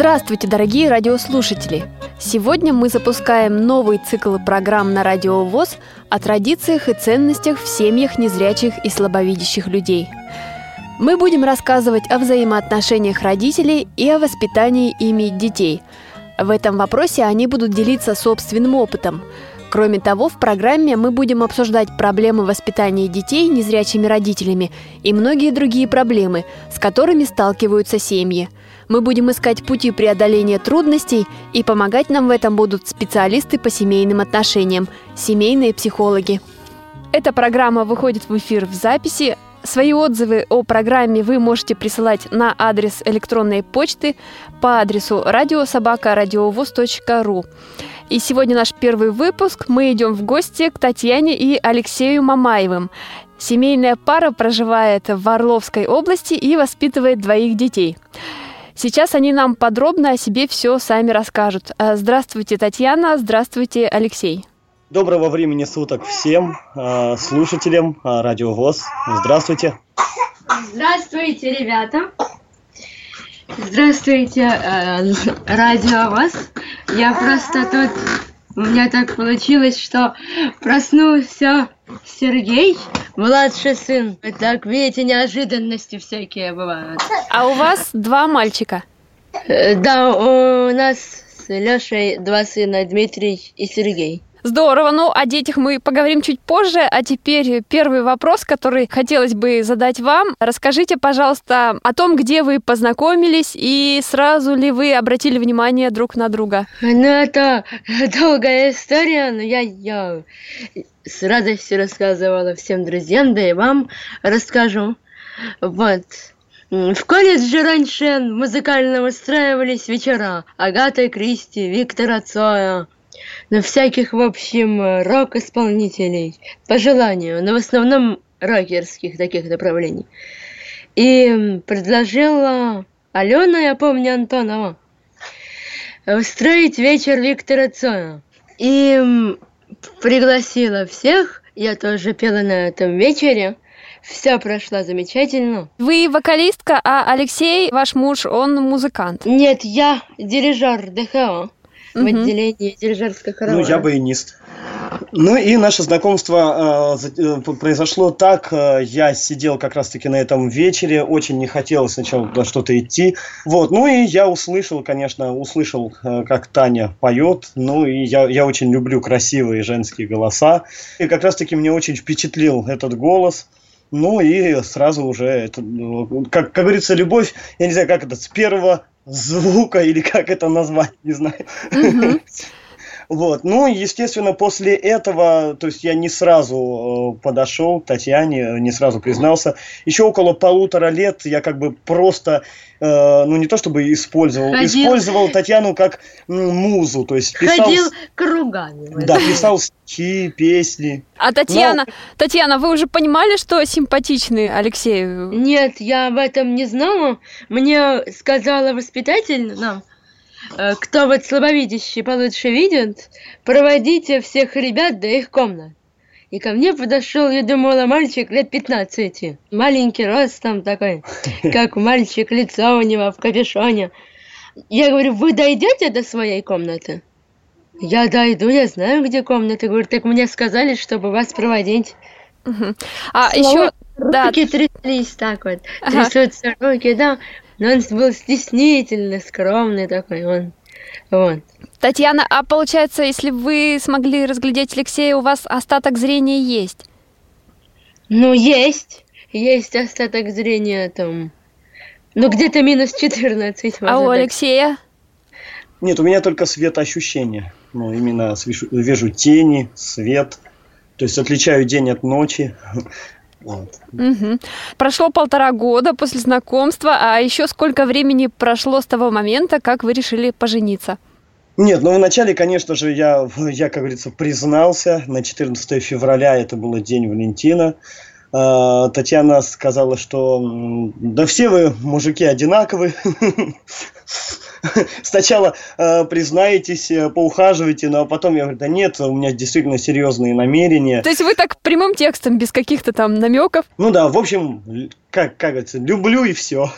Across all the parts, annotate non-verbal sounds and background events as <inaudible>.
Здравствуйте, дорогие радиослушатели! Сегодня мы запускаем новый цикл программ на Радио ВОЗ о традициях и ценностях в семьях незрячих и слабовидящих людей. Мы будем рассказывать о взаимоотношениях родителей и о воспитании ими детей. В этом вопросе они будут делиться собственным опытом. Кроме того, в программе мы будем обсуждать проблемы воспитания детей незрячими родителями и многие другие проблемы, с которыми сталкиваются семьи – мы будем искать пути преодоления трудностей, и помогать нам в этом будут специалисты по семейным отношениям, семейные психологи. Эта программа выходит в эфир в записи. Свои отзывы о программе вы можете присылать на адрес электронной почты по адресу радиособакарадиовоз.ру. И сегодня наш первый выпуск. Мы идем в гости к Татьяне и Алексею Мамаевым. Семейная пара проживает в Орловской области и воспитывает двоих детей. Сейчас они нам подробно о себе все сами расскажут. Э, здравствуйте, Татьяна. Здравствуйте, Алексей. Доброго времени суток всем э, слушателям э, Радио ВОЗ. Здравствуйте. Здравствуйте, ребята. Здравствуйте, э, Радио ВОЗ. Я просто тут... У меня так получилось, что проснулся Сергей, младший сын. Так, видите, неожиданности всякие бывают. А у вас два мальчика? Э, да, у нас с Лешей два сына, Дмитрий и Сергей. Здорово. Ну, о детях мы поговорим чуть позже. А теперь первый вопрос, который хотелось бы задать вам. Расскажите, пожалуйста, о том, где вы познакомились и сразу ли вы обратили внимание друг на друга. Ну, это долгая история, но я, я с радостью рассказывала всем друзьям, да и вам расскажу. Вот. В колледже раньше музыкально устраивались вечера Агата Кристи, Виктора Цоя, на всяких, в общем, рок-исполнителей, по желанию, но в основном рокерских таких направлений. И предложила Алена, я помню, Антонова, устроить вечер Виктора Цоя. И пригласила всех, я тоже пела на этом вечере. Все прошло замечательно. Вы вокалистка, а Алексей, ваш муж, он музыкант? Нет, я дирижер ДХО в отделении дирижерской хоровой. Ну, я баянист. Ну и наше знакомство э, произошло так. Э, я сидел как раз-таки на этом вечере, очень не хотелось сначала туда что-то идти. Вот, ну и я услышал, конечно, услышал, э, как Таня поет. Ну и я, я очень люблю красивые женские голоса. И как раз-таки мне очень впечатлил этот голос. Ну и сразу уже, это, ну, как, как говорится, любовь, я не знаю, как это, с первого звука или как это назвать, не знаю. Mm-hmm. <laughs> Вот. Ну, естественно, после этого, то есть я не сразу э, подошел к Татьяне, не сразу признался. Еще около полутора лет я как бы просто, э, ну не то чтобы использовал, Ходил. использовал Татьяну как музу, то есть писал... Ходил кругами. Да, писал стихи, песни. А Татьяна, Но... Татьяна, вы уже понимали, что симпатичный Алексею? Нет, я об этом не знала. Мне сказала воспитатель нам, кто вот слабовидящий получше видит, проводите всех ребят до их комнат. И ко мне подошел, я думала, мальчик лет 15. Маленький рост там такой, <laughs> как мальчик, лицо у него в капюшоне. Я говорю, вы дойдете до своей комнаты? Я дойду, я знаю, где комната. Говорю, так мне сказали, чтобы вас проводить. А еще... Руки да. тряслись так вот, ага. трясутся руки, да. Но он был стеснительный, скромный такой он. Вот. Татьяна, а получается, если вы смогли разглядеть Алексея, у вас остаток зрения есть? Ну, есть. Есть остаток зрения там. Ну, где-то минус 14. А у Алексея? Нет, у меня только светоощущение. Ну, именно вижу, вижу тени, свет. То есть отличаю день от ночи. Вот. Мгм. Прошло полтора года после знакомства, а еще сколько времени прошло с того момента, как вы решили пожениться? Нет, ну вначале, конечно же, я, я, как говорится, признался. На 14 февраля это был день Валентина. А, Татьяна сказала, что да все вы, мужики, одинаковы. <laughs> <laughs> Сначала э, признаетесь, э, поухаживаете, но потом я говорю, да нет, у меня действительно серьезные намерения. То есть вы так прямым текстом, без каких-то там намеков? Ну да, в общем, как, как говорится, люблю и все.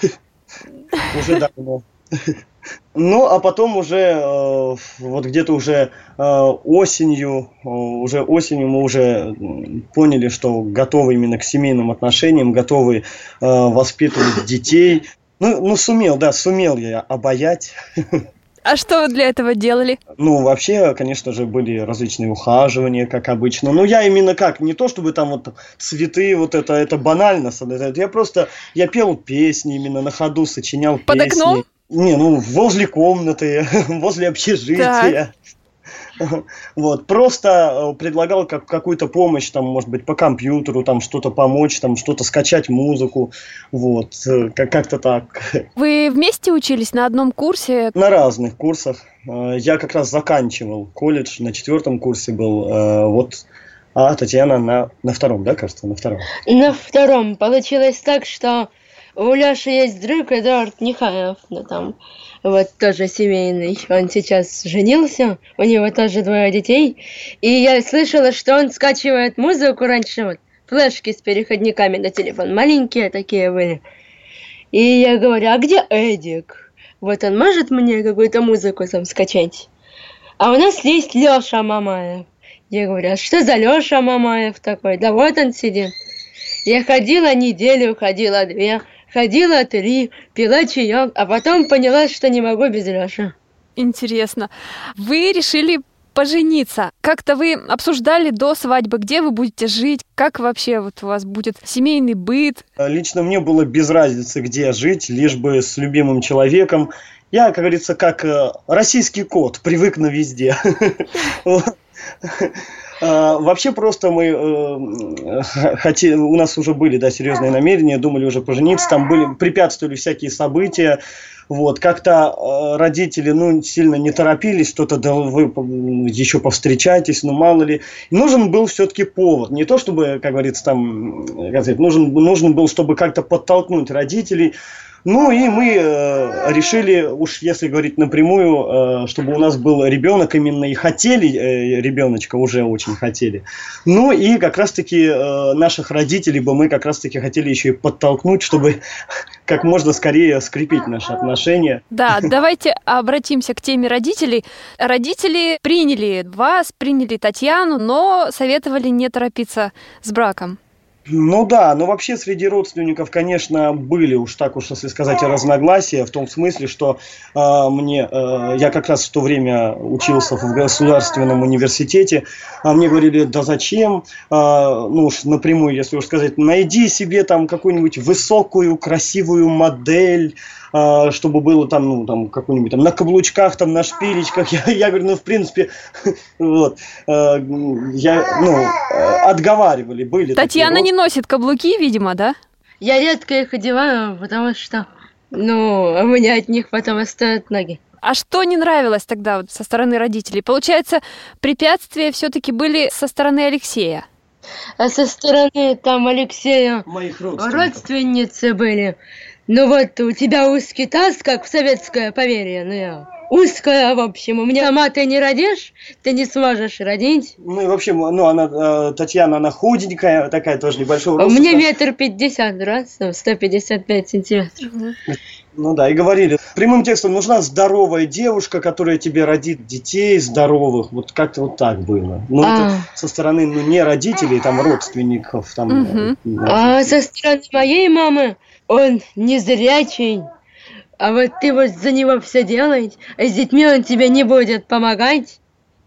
<laughs> Уже давно. <laughs> Ну, а потом уже, э, вот где-то уже э, осенью, э, уже осенью мы уже поняли, что готовы именно к семейным отношениям, готовы э, воспитывать детей. Ну, ну, сумел, да, сумел я обаять. А что вы для этого делали? Ну, вообще, конечно же, были различные ухаживания, как обычно. Но я именно как, не то чтобы там вот цветы, вот это, это банально. Я просто, я пел песни именно на ходу, сочинял Под песни. окном? Не, ну, возле комнаты, <laughs> возле общежития. <laughs> Вот, просто э, предлагал как, какую-то помощь, там, может быть, по компьютеру, там, что-то помочь, там, что-то скачать музыку, вот, э, как- как-то так. <laughs> Вы вместе учились на одном курсе? На разных курсах. Э, Я как раз заканчивал колледж, на четвертом курсе был, вот, а Татьяна на, на втором, да, кажется, на втором. На втором получилось так, что у Леши есть друг Эдуард Нехаев, ну там вот тоже семейный. Он сейчас женился, у него тоже двое детей. И я слышала, что он скачивает музыку раньше, вот флешки с переходниками на телефон, маленькие такие были. И я говорю, а где Эдик? Вот он может мне какую-то музыку там скачать? А у нас есть Леша Мамаев. Я говорю, а что за Леша Мамаев такой? Да вот он сидит. Я ходила неделю, ходила две, ходила три, пила чаек, а потом поняла, что не могу без Леши. Интересно. Вы решили пожениться. Как-то вы обсуждали до свадьбы, где вы будете жить, как вообще вот у вас будет семейный быт. Э, Лично мне было без разницы, где жить, лишь бы с любимым человеком. Я, как говорится, как э, российский кот, привык на везде. <laughs> А, Вообще просто мы э, х- <laughs> хоте- у нас уже были, да, серьезные намерения, думали уже пожениться, там были, препятствовали всякие события, вот, как-то э, родители, ну, сильно не торопились, что-то, да, вы еще повстречайтесь, ну, мало ли. Нужен был все-таки повод, не то, чтобы, как говорится, там, как сказать, нужен, нужен был, чтобы как-то подтолкнуть родителей, ну и мы э, решили, уж если говорить напрямую, э, чтобы у нас был ребенок, именно и хотели э, ребеночка, уже очень хотели. Ну и как раз-таки э, наших родителей бы мы как раз-таки хотели еще и подтолкнуть, чтобы <laughs> как можно скорее скрепить наши отношения. Да, давайте обратимся к теме родителей. Родители приняли вас, приняли Татьяну, но советовали не торопиться с браком. Ну да, но вообще среди родственников, конечно, были уж так уж, если сказать, разногласия, в том смысле, что э, мне, э, я как раз в то время учился в государственном университете, а мне говорили, да зачем, э, ну уж напрямую, если уж сказать, найди себе там какую-нибудь высокую, красивую модель, чтобы было там, ну, там, какую-нибудь там на каблучках, там, на шпилечках. Я, я говорю, ну, в принципе, <laughs> вот, э, я, ну, э, отговаривали, были такие Татьяна не носит каблуки, видимо, да? Я редко их одеваю, потому что, ну, у меня от них потом остают ноги. А что не нравилось тогда вот со стороны родителей? Получается, препятствия все-таки были со стороны Алексея. А со стороны там Алексея моих родственников. родственницы были. Ну вот у тебя узкий таз, как в советское поверье, ну я узкая, в общем. У меня сама ты не родишь, ты не сможешь родить. Ну и вообще, ну она, э, Татьяна, она худенькая, такая тоже небольшого У роста. меня метр пятьдесят раз, ну, 155 сантиметров. Ну да, и говорили. Прямым текстом нужна здоровая девушка, которая тебе родит детей здоровых. Вот как-то вот так было. Ну А. это со стороны, ну не родителей, там родственников. Там, э, А со стороны моей мамы он незрячий. А вот ты вот за него все делаешь, а с детьми он тебе не будет помогать.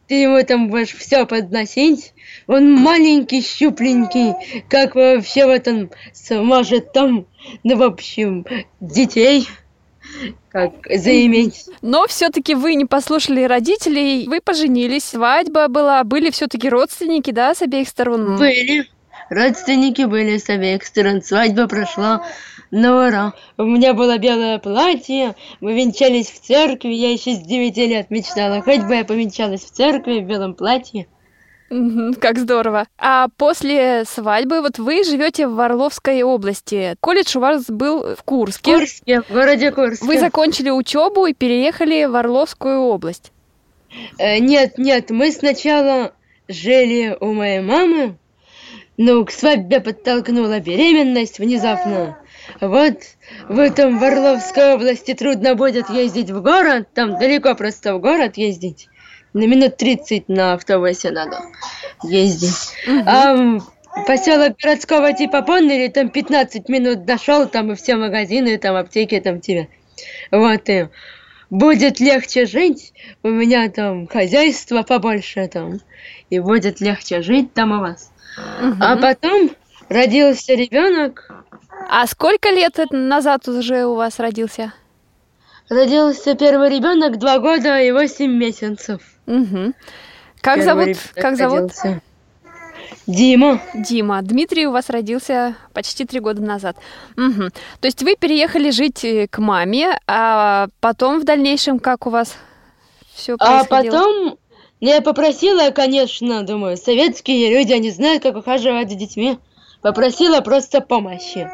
Ты ему там будешь все подносить. Он маленький, щупленький. Как вообще вот он сможет там, ну, в общем, детей как заиметь. Но все-таки вы не послушали родителей, вы поженились, свадьба была, были все-таки родственники, да, с обеих сторон? Были. Родственники были с обеих сторон. Свадьба прошла на ура. У меня было белое платье, мы венчались в церкви. Я еще с 9 лет мечтала, хоть бы я повенчалась в церкви в белом платье. Как здорово. А после свадьбы вот вы живете в Орловской области. Колледж у вас был в В Курске. Курске, в городе Курске. Вы закончили учебу и переехали в Орловскую область. Э, Нет, нет, мы сначала жили у моей мамы, но к свадьбе подтолкнула беременность внезапно. Вот в этом в Орловской области трудно будет ездить в город, там далеко просто в город ездить. На минут 30 на автобусе надо ездить. А м, поселок городского типа Поннери, там 15 минут дошел, там и все магазины, там аптеки, там тебе. Вот и будет легче жить, у меня там хозяйство побольше там, и будет легче жить там у вас. А потом родился ребенок, А сколько лет назад уже у вас родился? родился первый ребенок два года и восемь месяцев. Мгм. Как Первый зовут? Как зовут? родился. Дима. Дима. Дмитрий у вас родился почти три года назад. Мгм. То есть вы переехали жить э, к маме, а потом в дальнейшем как у вас все А происходило? потом я попросила, конечно, думаю, советские люди, они знают, как ухаживать за детьми. Попросила просто помощи.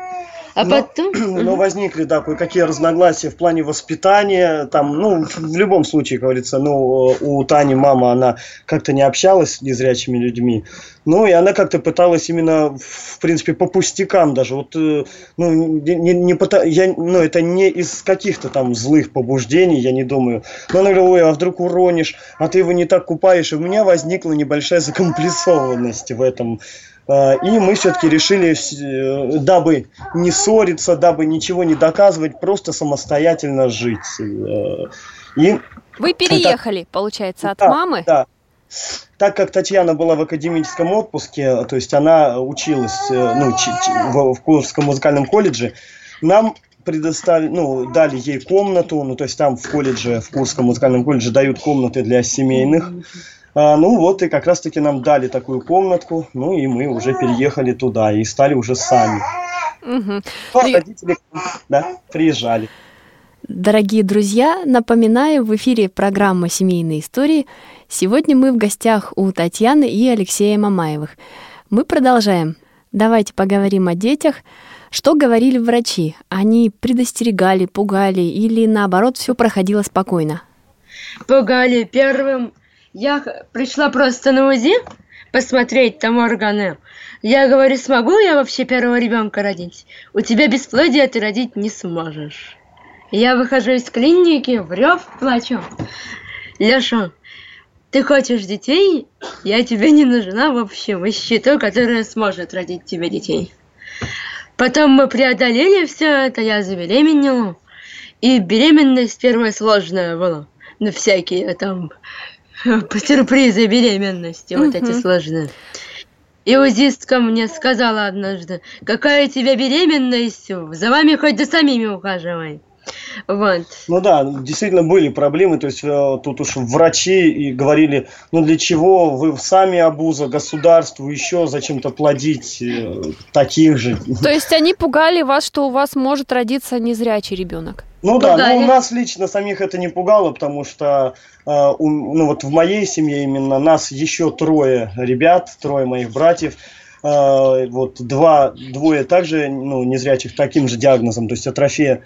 А Но- потом... <clears throat> Но возникли, да, кое-какие разногласия в плане воспитания. Там, ну, в любом случае, как говорится, ну, у Тани мама, она как-то не общалась с незрячими людьми. Ну, и она как-то пыталась именно, в принципе, по пустякам даже. Вот, э, ну, не, не, пыта- я, ну, это не из каких-то там злых побуждений, я не думаю. Но она говорила, ой, а вдруг уронишь, а ты его не так купаешь. И у меня возникла небольшая закомплексованность в этом. А, И мы все-таки решили, э, дабы не ссориться, дабы ничего не доказывать, просто самостоятельно жить. Э, И Вы переехали, получается, от да, мамы? Да. Так как Татьяна была в академическом отпуске, то есть она училась э, ну, в, Курском музыкальном колледже, нам предоставили, ну, дали ей комнату, ну, то есть там в колледже, в Курском музыкальном колледже дают комнаты для семейных. А, ну вот и как раз-таки нам дали такую комнатку, ну и мы уже переехали туда и стали уже сами. А При- родители, да, приезжали. Дорогие друзья, напоминаю, в эфире программа «Семейные истории». Сегодня мы в гостях у Татьяны и Алексея Мамаевых. Мы продолжаем. Давайте поговорим о детях. Что говорили врачи? Они предостерегали, пугали или наоборот все проходило спокойно? пугали первым. Я пришла просто на УЗИ посмотреть там органы. Я говорю, смогу я вообще первого ребенка родить? У тебя бесплодие ты родить не сможешь. Я выхожу из клиники, в рев плачу. Леша, ты хочешь детей? Я тебе не нужна в общем. Ищи ту, которая сможет родить тебе детей. Потом мы преодолели все это, я забеременела. И беременность первая сложная была. Ну, всякие там <laughs> сюрпризы беременности, вот эти сложные. И узистка мне сказала однажды, какая у тебя беременность, за вами хоть да самими ухаживай. Вот. Ну да, действительно были проблемы, то есть э, тут уж врачи и говорили, ну для чего вы сами обуза государству еще зачем-то плодить э, таких же. То есть они пугали вас, что у вас может родиться незрячий ребенок? Ну да, Пугали. но у нас лично самих это не пугало, потому что э, у- ну вот в моей семье именно нас еще трое ребят, трое моих братьев. Вот два, двое также ну, незрячих таким же диагнозом, то есть атрофия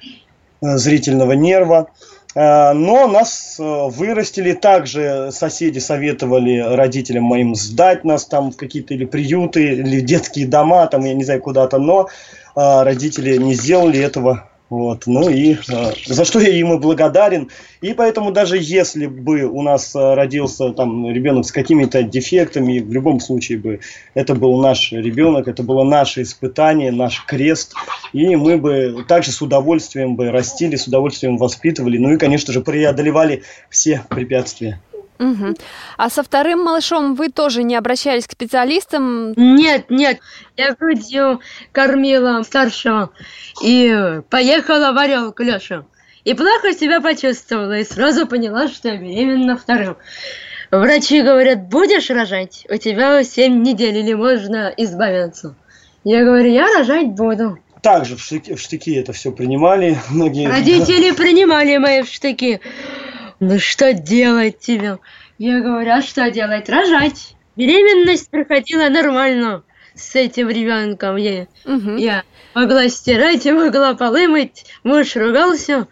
зрительного нерва. Э, Но нас э, вырастили также, соседи советовали родителям моим сдать нас там в какие-то или приюты, или детские дома, там, я не знаю, куда-то, но э, родители не сделали этого. Вот, ну и э, за что я и благодарен. И поэтому даже если бы у нас э, родился там ребенок с какими-то дефектами, в любом случае бы это был наш ребенок, это было наше испытание, наш крест. И мы бы также с удовольствием бы растили, с удовольствием воспитывали, ну и, конечно же, преодолевали все препятствия. Мгм. А со вторым малышом вы тоже не обращались к специалистам? Нет, нет, я грудью кормила старшего и поехала в Орел к Лёше. И плохо себя почувствовала, и сразу поняла, что я беременна вторым. Врачи говорят, будешь рожать, у тебя 7 недель или можно избавиться. Я говорю, я рожать буду. Также в штыки, в штыки это все принимали многие. Родители <laughs> принимали мои в штыки. Ну что делать тебе? Я говорю, а что делать? Рожать. Беременность проходила нормально с этим ребенком. Я, Мгм. я могла стирать, я могла полы мыть, муж ругался.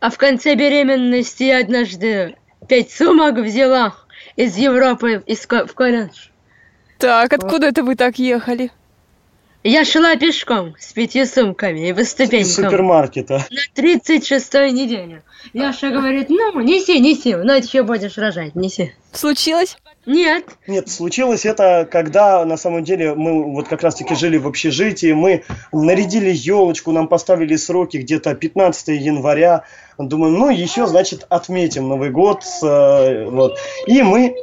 А в конце беременности я однажды пять сумок взяла из Европы из в колледж. Так, откуда это вы так ехали? Я шла пешком с пятью сумками и по ступенькам. супермаркета. На 36-й неделе. Яша говорит, ну, неси, неси, ну, еще будешь рожать, неси. Случилось? Нет, Нет, случилось это, когда на самом деле мы вот как раз-таки жили в общежитии, мы нарядили елочку, нам поставили сроки где-то 15 января. Думаем, ну еще, значит, отметим Новый год. э, вот. И мы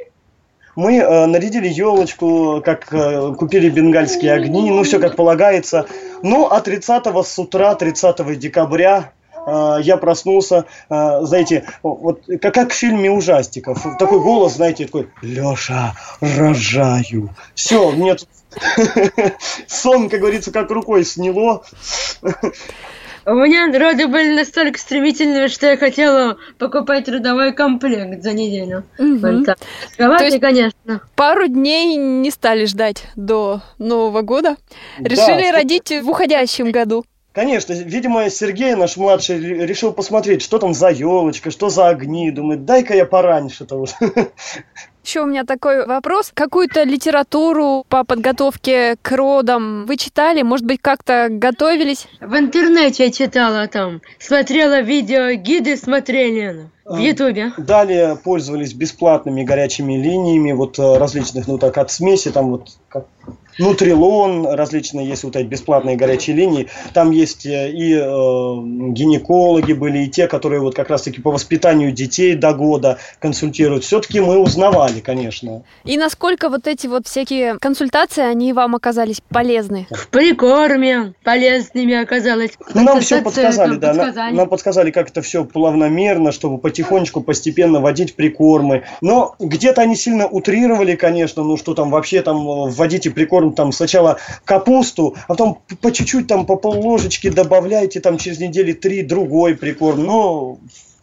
мы э, нарядили елочку, как э, купили бенгальские огни, ну все как полагается. Но а 30 с утра, 30 декабря э, я проснулся, э, знаете, вот как, как в фильме ужастиков. Такой голос, знаете, такой, Леша, рожаю. Все, мне тут <laughs> сон, как говорится, как рукой сняло. <laughs> у меня роды были настолько стремительными, что я хотела покупать трудовой комплект за неделю. Открывать, То есть- конечно. Пару дней не стали ждать до Нового года. Да, Решили что- родить в уходящем году. Конечно, видимо, Сергей, наш младший, ре- решил посмотреть, что там за елочка, что за огни. Думает, дай-ка я пораньше-то уже. <laughs> Еще у меня такой вопрос. Какую-то литературу по подготовке к родам вы читали? Может быть, как-то готовились? В интернете я читала там, смотрела видео, гиды смотрели в А. Ютубе. Далее пользовались бесплатными горячими линиями, вот э, различных, ну так, от смеси, там вот как Нутрилон, различные есть вот эти бесплатные горячие линии. Там есть э, и э, гинекологи были, и те, которые вот как раз-таки по воспитанию детей до года консультируют. Все-таки мы узнавали, конечно. И насколько вот эти вот всякие консультации, они вам оказались полезны? В прикорме полезными оказалось. Ну, нам все подсказали, нам да. подсказали. Нам подсказали, как это все плавномерно, чтобы потихонечку, постепенно вводить прикормы. Но где-то они сильно утрировали, конечно, ну что там вообще там э, вводите прикорм там сначала капусту, а потом по чуть-чуть там по полложечки добавляйте там через недели три другой прикорм. Но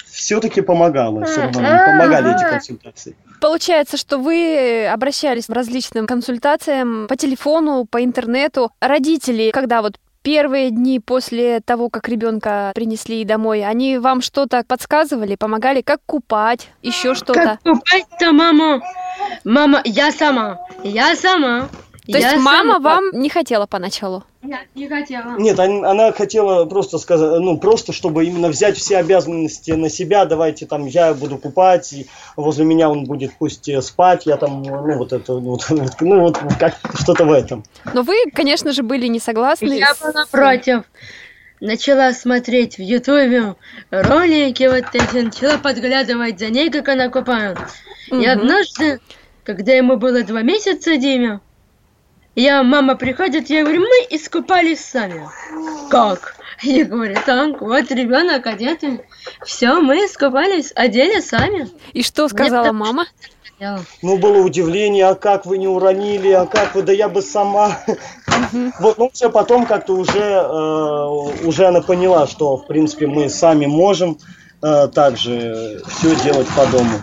все-таки помогало, все равно помогали эти консультации. Получается, что вы обращались к различным консультациям по телефону, по интернету. Родители, когда вот первые дни после того, как ребенка принесли домой, они вам что-то подсказывали, помогали, как купать, еще что-то? Как купать-то маму? Мама, я сама. Я сама. То есть мама вам не хотела поначалу? Нет, не хотела. Нет, он- она хотела просто сказать, ну, просто чтобы именно взять все обязанности на себя, давайте там я буду купать, и возле меня он будет пусть э, спать, я там, ну, вот это, вот, <laughs> вот, ну, вот как что-то в этом. Но вы, конечно же, были не согласны. Я с- была против. Начала смотреть в Ютубе ролики вот эти, начала подглядывать за ней, как она купает. И Мгм. однажды, когда ему было два месяца, Диме, я, мама приходит, я говорю, мы искупались сами. Как? Я говорю, так, вот ребенок одетый. Все, мы искупались, одели сами. И что сказала так- мама? Ну, было удивление, а как вы не уронили, а как вы, да я бы сама. Вот, ну, все потом как-то уже, э, уже она поняла, что, в принципе, мы сами можем э, также все делать по дому.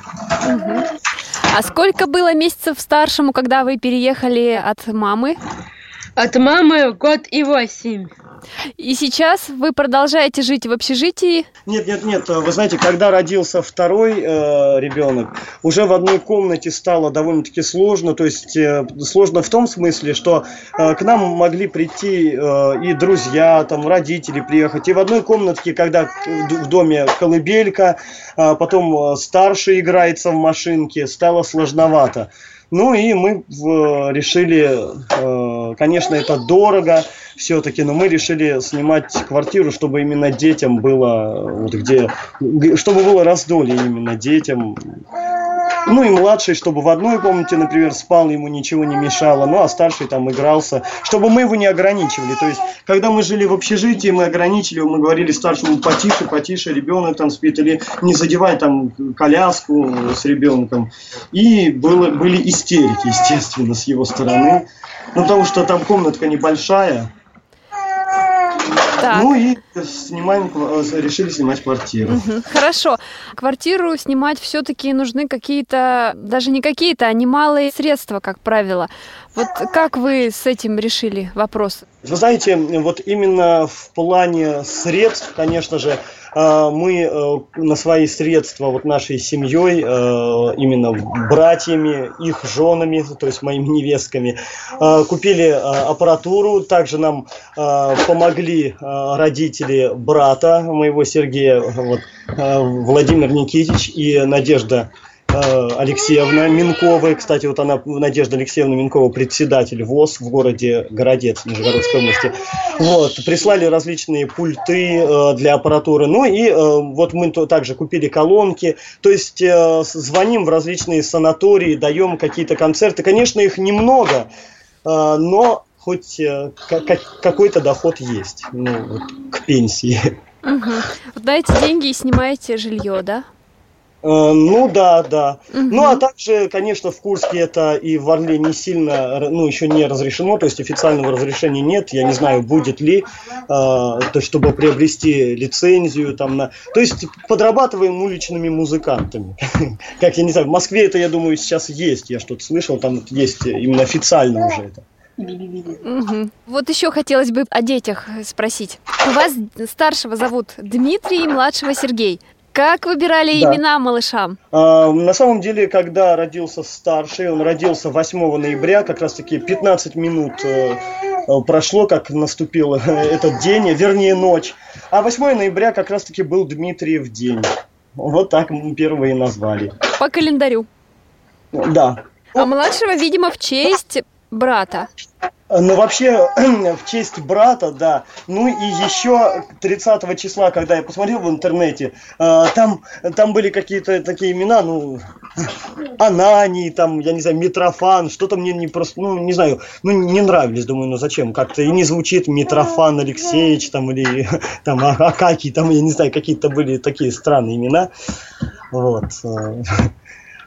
А сколько было месяцев старшему, когда вы переехали от мамы? От мамы год и восемь. И сейчас вы продолжаете жить в общежитии? Нет, нет, нет. Вы знаете, когда родился второй э, ребенок, уже в одной комнате стало довольно-таки сложно. То есть э, сложно в том смысле, что э, к нам могли прийти э, и друзья, там родители приехать. И в одной комнатке, когда в д- в доме колыбелька, а потом э, старший играется в машинке, стало сложновато. Ну и мы в- решили, э, конечно, это дорого все-таки, но мы решили снимать квартиру, чтобы именно детям было, вот где, чтобы было раздолье именно детям. Ну и младший, чтобы в одной комнате, например, спал, ему ничего не мешало, ну а старший там игрался, чтобы мы его не ограничивали. То есть, когда мы жили в общежитии, мы ограничили, мы говорили старшему потише, потише, ребенок там спит, или не задевай там коляску с ребенком. И было, были истерики, естественно, с его стороны. Ну, потому что там комнатка небольшая, Так. ну и снимаем, ква- решили снимать квартиру. Хорошо. Квартиру снимать все-таки нужны какие-то, даже не какие-то, а немалые средства, как правило. Вот как вы с этим решили вопрос? Вы знаете, вот именно в плане средств, конечно же, э, мы э, на свои средства, вот нашей семьей, э, именно братьями, их женами, то есть моими невестками, купили аппаратуру. Также нам помогли родители брата моего Сергея, вот, Владимир Никитич и Надежда Алексеевна Минкова. Кстати, вот она, Надежда Алексеевна Минкова, председатель ВОЗ в городе Городец Нижегородской области. Вот, прислали различные пульты э, для аппаратуры. Ну и э, вот мы также купили колонки. То есть э, звоним в различные санатории, даем какие-то концерты. Конечно, их немного, э, но хоть э, ка- ка- какой-то доход есть ну, вот, к пенсии. Вот даете деньги и снимаете жилье, да? Э, Ну да, да. Мгм. Ну а также, конечно, в Курске это и в Орле не сильно, ну еще не разрешено, то есть официального разрешения нет. Я не знаю, будет ли, э, то есть, чтобы приобрести лицензию там на, то есть подрабатываем уличными музыкантами. <laughs> Как я не знаю, в Москве это, я думаю, сейчас есть. Я что-то слышал, там есть именно официально уже это. Мгм. Вот еще хотелось бы о детях спросить. У вас старшего зовут Дмитрий, младшего Сергей. Как выбирали Да. имена малышам? А, На самом деле, когда родился старший, он родился 8 ноября, как раз таки 15 минут э, э, прошло, как наступил этот день, вернее ночь. А 8 ноября как раз таки был Дмитриев день. Вот так мы первые и назвали. По календарю. Да. А младшего, видимо, в честь брата. Ну, вообще, <clears throat> в честь брата, да. Ну, и еще 30 числа, когда я посмотрел в интернете, э, там, там были какие-то такие имена, ну, <laughs> Ананий, там, я не знаю, Митрофан, что-то мне не просто, ну, не знаю, ну, не нравились, думаю, ну, зачем, как-то и не звучит Митрофан Алексеевич, там, или, <laughs> там, А- Акакий, там, я не знаю, какие-то были такие странные имена, вот. <laughs>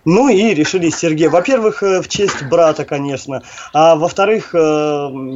Ну и решили Сергей. Во-первых, э, в честь брата, конечно. А во-вторых, э,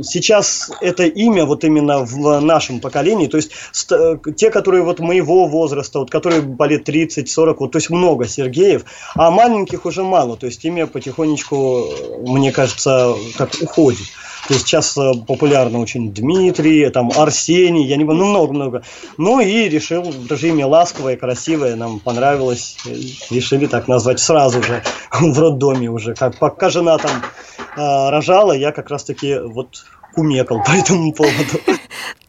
сейчас это имя вот именно в нашем поколении, то есть ст- э, те, которые вот моего возраста, вот которые по лет 30-40, вот, то есть много Сергеев, а маленьких уже мало, то есть имя потихонечку, мне кажется, как уходит. То есть сейчас э, популярно очень Дмитрий, там Арсений, я не ну много-много. Ну и решил, даже имя ласковое, красивое, нам понравилось, э, решили так назвать сразу же <laughs> в роддоме уже. Как пока жена там э, рожала, я как раз таки вот кумекал <laughs> по этому поводу.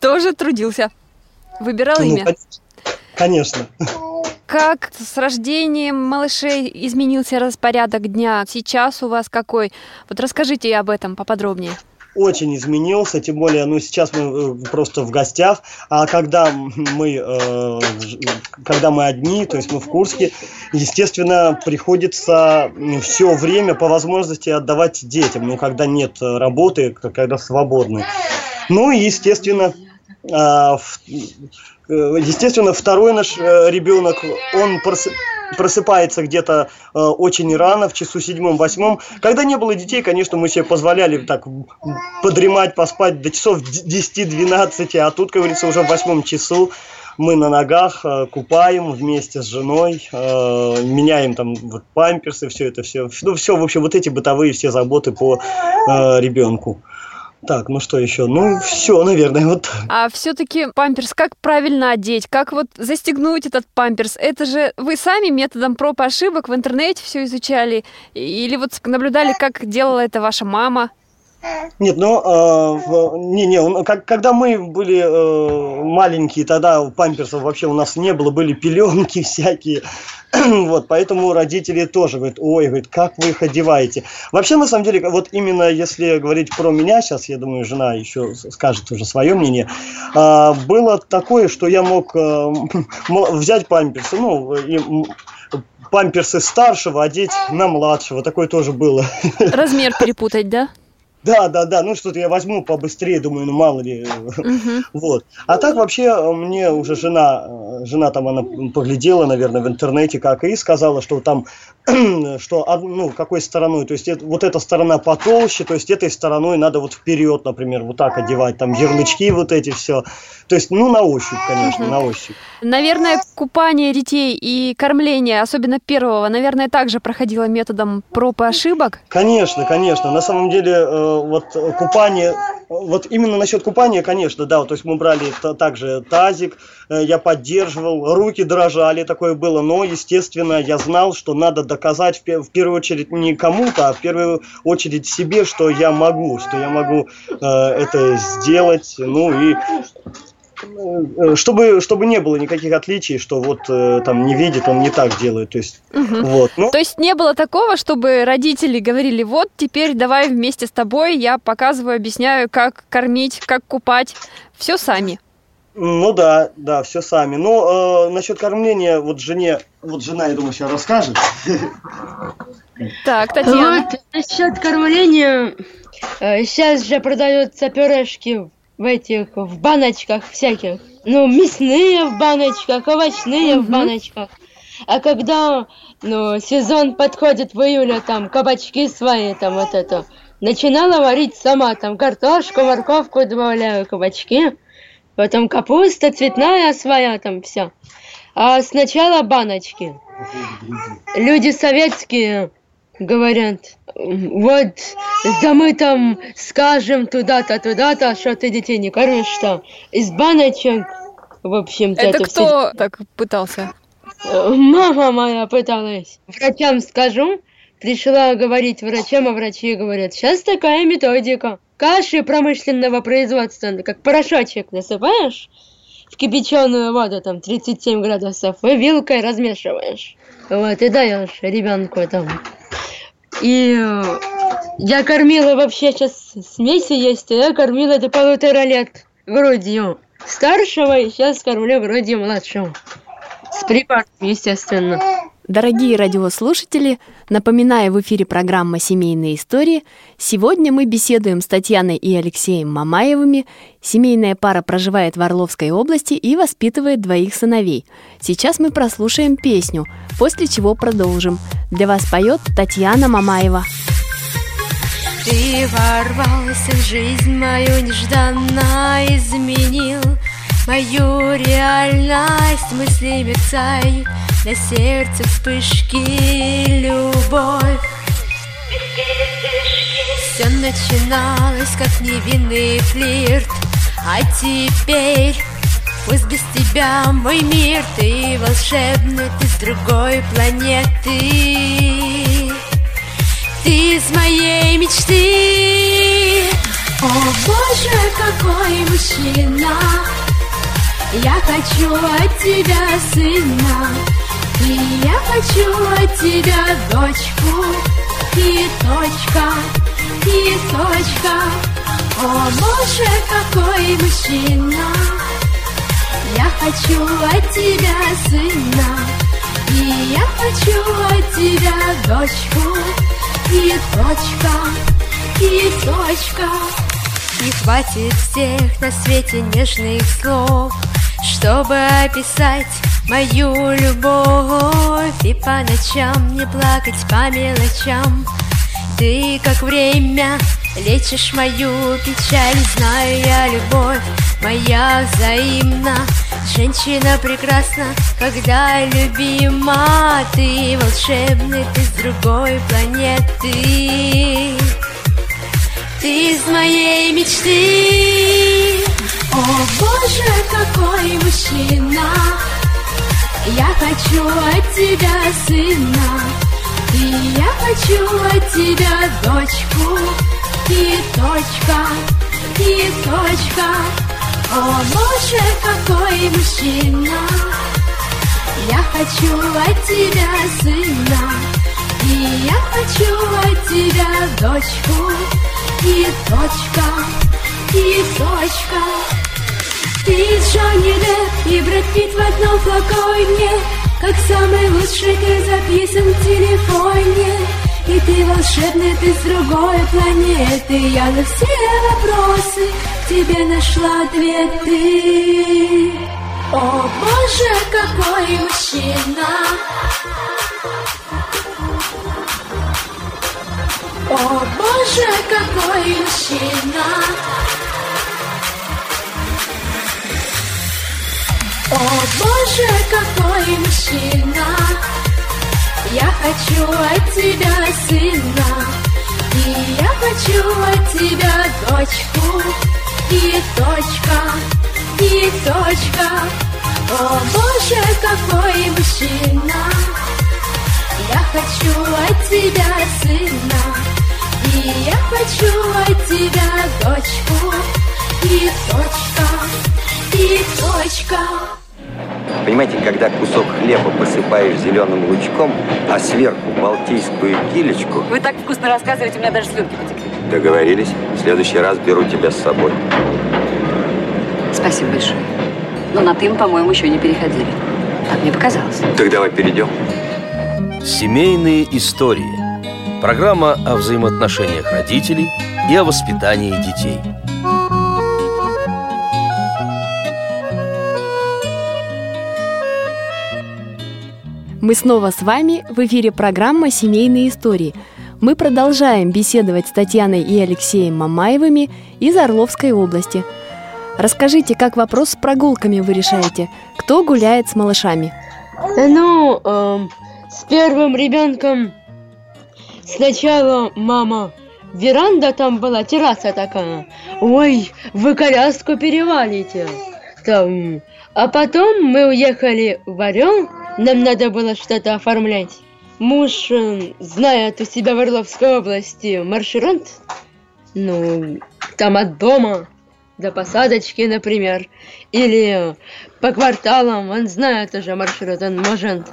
Тоже трудился. Выбирал Ну, имя. Конечно. Как с рождением малышей изменился распорядок дня? Сейчас у вас какой? Вот расскажите об этом поподробнее. Очень изменился, тем более, ну, сейчас мы э, просто в гостях, а когда мы, э, когда мы одни, то есть мы в Курске, естественно, приходится все время по возможности отдавать детям, ну, когда нет э, работы, когда свободны. Ну, и, естественно, а, э, естественно, второй наш э, ребенок, он прос- просыпается где-то э, очень рано, в часу седьмом-восьмом. Когда не было детей, конечно, мы себе позволяли так подремать, поспать до часов д- 10-12, а тут, как говорится, уже в восьмом часу мы на ногах э, купаем вместе с женой, э, меняем там вот памперсы, все это все. Ну, все, в общем, вот эти бытовые все заботы по э, ребенку. Так, ну что еще? Ну, все, наверное, вот так. А все-таки памперс, как правильно одеть? Как вот застегнуть этот памперс? Это же вы сами методом проб и ошибок в интернете все изучали? Или вот наблюдали, как делала это ваша мама? Нет, ну, э, не, не, как, когда мы были э, маленькие, тогда памперсов вообще у нас не было, были пеленки <laughs> всякие, <clears throat> вот, поэтому родители тоже говорят, ой, говорит, как вы их одеваете. Вообще, на самом деле, вот именно если говорить про меня, сейчас, я думаю, жена еще скажет уже свое мнение, а, было такое, что я мог э, взять памперсы, ну, и памперсы старшего одеть на младшего. Такое тоже было. <laughs> Размер перепутать, да? Да, да, да, ну что-то я возьму побыстрее, думаю, ну мало ли. <laughs> Вот. А так вообще э, мне уже жена, э, жена там, она поглядела, наверное, в интернете, как и сказала, что там, <clears throat> что, ну, какой стороной, то есть это, вот эта сторона потолще, то есть этой стороной надо вот вперед, например, вот так одевать, там ярлычки вот эти все. То есть, ну, на ощупь, конечно, на ощупь. Наверное, купание детей и кормление, особенно первого, наверное, также проходило методом проб и ошибок? Конечно, конечно. На самом деле, э, вот купание, вот именно насчет купания, конечно, да, то есть мы брали также тазик, э, я поддерживал, руки дрожали, такое было, но, естественно, я знал, что надо доказать в, первую очередь не кому-то, а в первую очередь себе, что я могу, что я могу э, это сделать, ну и чтобы, чтобы не было никаких отличий, что вот э, там не видит, он не так делает. То есть, угу. вот, ну... То есть не было такого, чтобы родители говорили, вот теперь давай вместе с тобой я показываю, объясняю, как кормить, как купать. Все сами. Ну да, да, все сами. Но э, насчет кормления, вот жене, вот жена, я думаю, сейчас расскажет. Так, Татьяна. Вот насчет кормления, э, сейчас же продаются пюрешки в этих, в баночках всяких. Ну, мясные в баночках, овощные mm-hmm. в баночках. А когда, ну, сезон подходит в июле, там, кабачки свои, там, вот это, начинала варить сама, там, картошку, морковку добавляю, кабачки, потом капуста цветная своя, там, все. А сначала баночки. Люди советские говорят, вот, да мы там скажем туда-то, туда-то, что ты детей не кормишь, что из баночек, в общем-то. Это, это кто все... так пытался? Мама моя пыталась. Врачам скажу, пришла говорить врачам, а врачи говорят, сейчас такая методика. Каши промышленного производства, как порошочек насыпаешь в кипяченую воду, там 37 градусов, и вилкой размешиваешь. Вот, и даешь ребенку там и я кормила вообще сейчас смеси есть, я кормила до полутора лет грудью старшего, и сейчас кормлю грудью младшего. С припарком, естественно. Дорогие радиослушатели, напоминаю, в эфире программа «Семейные истории». Сегодня мы беседуем с Татьяной и Алексеем Мамаевыми. Семейная пара проживает в Орловской области и воспитывает двоих сыновей. Сейчас мы прослушаем песню, после чего продолжим. Для вас поет Татьяна Мамаева. Ты ворвался в жизнь мою нежданно изменил Мою реальность мысли мерцают На сердце вспышки любовь. Все начиналось как невинный флирт. А теперь Пусть без тебя мой мир. Ты волшебный, ты с другой планеты. Ты из моей мечты. О боже, какой мужчина! Я хочу от тебя сына, и я хочу от тебя дочку, и точка, и точка. О, боже, какой мужчина! Я хочу от тебя сына, и я хочу от тебя дочку, и точка, и точка. Не хватит всех на свете нежных слов чтобы описать мою любовь И по ночам не плакать по мелочам. Ты как время лечишь мою печаль Знаю я любовь моя взаимна. Женщина прекрасна, когда любима. Ты волшебный, ты с другой планеты. Ты из моей мечты о боже, какой мужчина! Я хочу от тебя сына. И я хочу от тебя дочку. И точка, и точка. О боже, какой мужчина! Я хочу от тебя сына. И я хочу от тебя дочку. И точка, и точка ты Джонни Депп и Брэд Питт в одном флаконе Как самый лучший ты записан в телефоне. И ты волшебный, ты с другой планеты. Я на все вопросы тебе нашла ответы. О боже, какой мужчина! О боже, какой мужчина О боже, какой мужчина Я хочу от тебя сына И я хочу от тебя дочку. И точка, и точка. О боже, какой мужчина Я хочу от тебя сына И я хочу от тебя дочку. И точка, и точка Понимаете, когда кусок хлеба посыпаешь зеленым лучком, а сверху балтийскую килечку, Вы так вкусно рассказываете, у меня даже слюнки потекли. договорились, в следующий раз беру тебя с собой. Спасибо большое. Но на «ты» по-моему, еще не переходили. Так мне показалось. Так давай перейдем. Семейные истории. Программа о взаимоотношениях родителей и о воспитании детей. Мы снова с вами в эфире программа «Семейные истории». Мы продолжаем беседовать с Татьяной и Алексеем Мамаевыми из Орловской области. Расскажите, как вопрос с прогулками вы решаете? Кто гуляет с малышами? Ну, эм, с первым ребенком сначала мама веранда там была, терраса такая. Ой, вы коляску перевалите. Там. А потом мы уехали в Орел, нам надо было что-то оформлять. Муж знает у себя в Орловской области маршрут. Ну, там от дома до посадочки, например. Или по кварталам, он знает уже маршрут, он может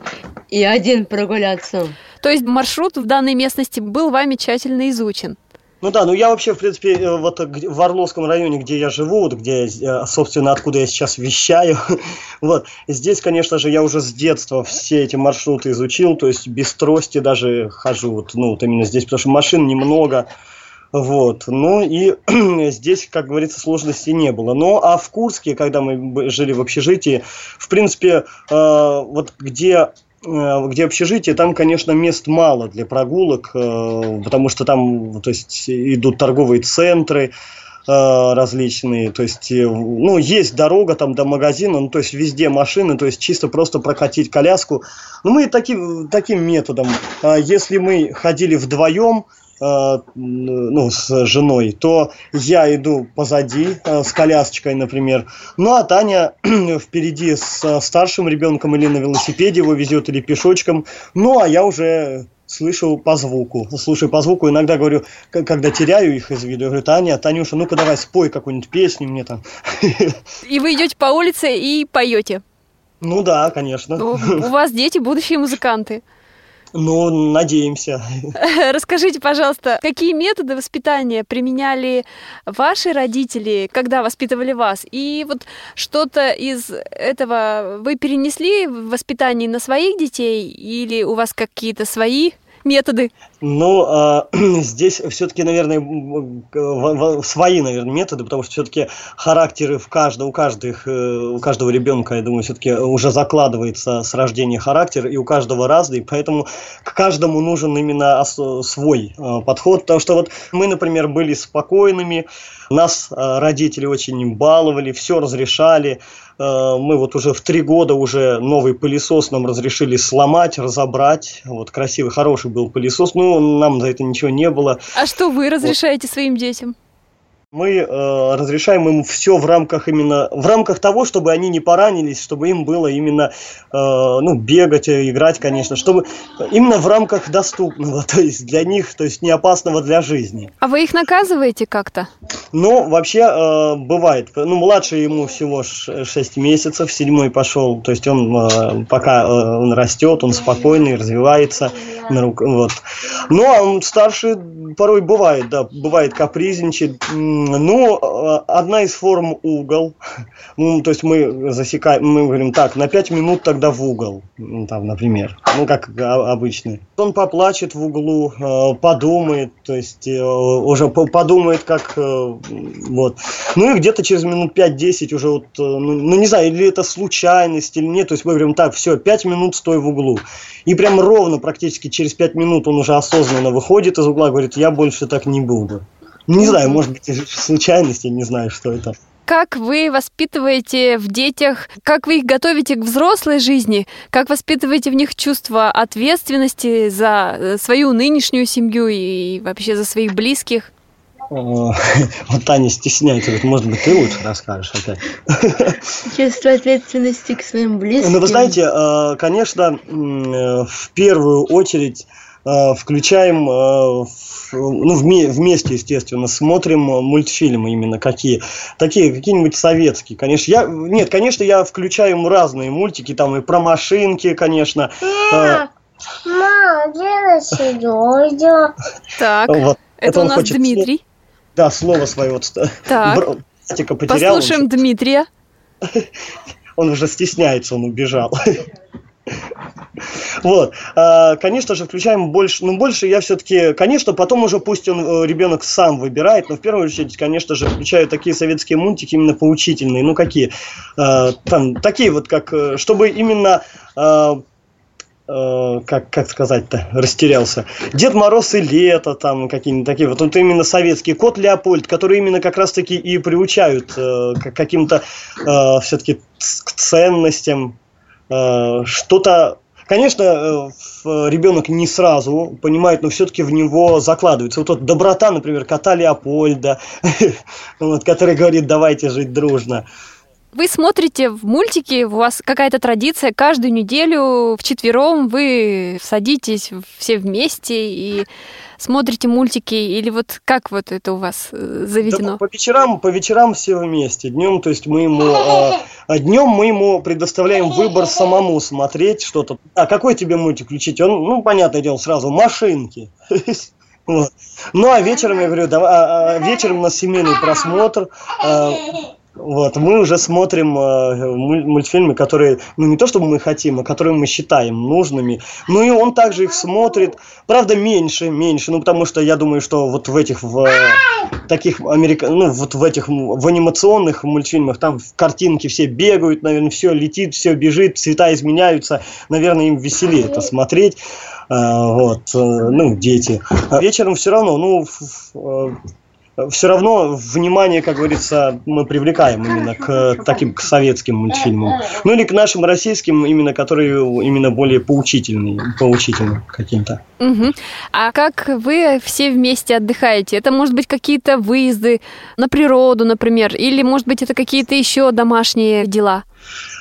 и один прогуляться. То есть маршрут в данной местности был вами тщательно изучен? Ну да, ну я вообще, в принципе, э, вот в Орловском районе, где я живу, вот где, э, собственно, откуда я сейчас вещаю, <laughs> вот, здесь, конечно же, я уже с детства все эти маршруты изучил, то есть без трости даже хожу, вот, ну, вот именно здесь, потому что машин немного, вот, ну и <clears throat> здесь, как говорится, сложностей не было. Ну, а в Курске, когда мы жили в общежитии, в принципе, э, вот где где общежитие, там, конечно, мест мало для прогулок, э, потому что там, то есть, идут торговые центры э, различные, то есть, э, ну, есть дорога там до магазина, ну, то есть, везде машины, то есть, чисто просто прокатить коляску. Ну, мы таким, таким методом, э, если мы ходили вдвоем, э, ну, с женой, то я иду позади э, с колясочкой, например. Ну, а Таня <clears throat> впереди с э, старшим ребенком или на велосипеде его везет, или пешочком. Ну, а я уже слышу по звуку. Слушаю по звуку, иногда говорю, когда теряю их из виду, я говорю, Таня, Танюша, ну-ка давай спой какую-нибудь песню мне там. <laughs> И вы идете по улице и поете. Ну да, конечно. Ну, У вас дети будущие музыканты. Ну, надеемся. <laughs> <laughs> Расскажите, пожалуйста, какие методы воспитания применяли ваши родители, когда воспитывали вас? И вот что-то из этого вы перенесли в воспитании на своих детей или у вас какие-то свои методы? Ну, а, <clears throat> здесь все-таки, наверное, в- в- свои, наверное, методы, потому что все-таки характеры в каждом, у каждых, э, у каждого ребенка, я думаю, все-таки уже закладывается с рождения характер, и у каждого разный, поэтому к каждому нужен именно свой э, подход, потому что вот мы, например, были спокойными, нас э, родители очень баловали, все разрешали, Э, мы вот уже в три года уже новый пылесос нам разрешили сломать, разобрать. Вот красивый, хороший был пылесос. Ну, нам за это ничего не было. А что вы разрешаете своим детям? Мы э, разрешаем им все в рамках именно в рамках того, чтобы они не поранились, чтобы им было именно э, ну бегать, э, играть, конечно, чтобы именно в рамках доступного, <laughs> то есть для них, то есть не опасного для жизни. А вы их наказываете как-то? Но вообще э, бывает. Ну, младший ему всего 6 месяцев, седьмой пошел. То есть он э, пока э, он растет, он спокойный, развивается. На рук, вот. Ну, а старший порой бывает, да, бывает капризничает. М, Ну, э, одна из форм угол. <laughs> Ну, то есть мы засекаем, мы говорим, так, на 5 минут тогда в угол, там, например, ну, как обычный. Он поплачет в углу, э, подумает, то есть э, уже подумает, как, вот. Ну, и где-то через минут 5-10 уже вот, ну, ну, не знаю, или это случайность, или нет, то есть мы говорим, так, все, 5 минут стой в углу. И прям ровно практически через 5 минут он уже осознанно выходит из угла, говорит, я больше так не буду. Не знаю, может быть, случайность, я не знаю, что это. Как вы воспитываете в детях, как вы их готовите к взрослой жизни, как воспитываете в них чувство ответственности за э, свою нынешнюю семью и вообще за своих близких? <laughs> Вот Таня стесняется, говорит, может быть, ты лучше расскажешь опять. <laughs> Чувство ответственности к своим близким. Ну, вы знаете, э, конечно, э, в первую очередь включаем ну, вместе, естественно, смотрим мультфильмы именно какие. Такие, какие-нибудь советские, конечно. Я, нет, конечно, я включаю разные мультики, там и про машинки, конечно. Мама, где? Так, вот. это, это у нас хочет... Дмитрий. Да, слово свое вот так. потерял. Послушаем Дмитрия. <laughs> Он уже стесняется, он убежал. <laughs> Вот, а, конечно же, включаем больше, ну, больше я все-таки, конечно, потом уже пусть он, э, ребенок сам выбирает, но в первую очередь, конечно же, включаю такие советские мультики именно поучительные, ну, какие, а, там, такие вот, как, э, чтобы именно а, как, как сказать-то, растерялся. Дед Мороз и Лето, там какие-нибудь такие, вот, вот именно советские. Кот Леопольд, которые именно как раз-таки и приучают э, к каким-то все-таки к ценностям, что-то Конечно, э, ребенок не сразу понимает, но все-таки в него закладывается. Вот, вот доброта, например, кота Леопольда, <laughs> вот, который говорит, давайте жить дружно. Вы смотрите в мультики, у вас какая-то традиция, каждую неделю в четвером вы садитесь все вместе и смотрите мультики, или вот как вот это у вас э, заведено? Да, по вечерам, по вечерам все вместе. Днем, то есть мы ему, а, а днем мы ему предоставляем выбор самому смотреть что-то. А какой тебе мультик включить? Он, ну, понятное дело, сразу машинки. <laughs> Вот. Ну а вечером, я говорю, давай, а, а, вечером у нас семейный просмотр. А, вот, мы уже смотрим э, мультфильмы, которые, ну не то чтобы мы хотим, а которые мы считаем нужными. Ну и он также их смотрит, правда меньше, меньше, ну потому что я думаю, что вот в этих, в таких америка, ну вот в этих, в анимационных мультфильмах, там картинки все бегают, наверное, все летит, все бежит, цвета изменяются, наверное, им веселее это смотреть. Uh, вот, uh, ну, дети. А вечером все равно, ну, uh, все равно внимание, как говорится, мы привлекаем именно к таким к советским мультфильмам. Ну или к нашим российским, именно которые именно более поучительные, поучительные каким-то. Угу. А как вы все вместе отдыхаете? Это может быть какие-то выезды на природу, например, или может быть это какие-то еще домашние дела?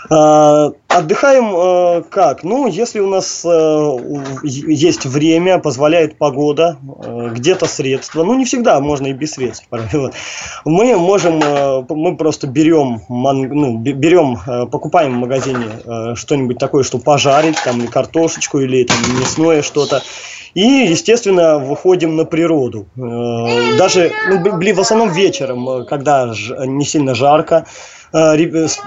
А, отдыхаем а, как? Ну, если у нас а, есть время, позволяет погода, где-то средства, ну, не всегда, можно и без средств. Мы можем, мы просто берем, ну, берем, покупаем в магазине что-нибудь такое, что пожарить, там, или картошечку, или там, мясное что-то. И, естественно, выходим на природу. Даже, ну, в основном вечером, когда не сильно жарко, Э,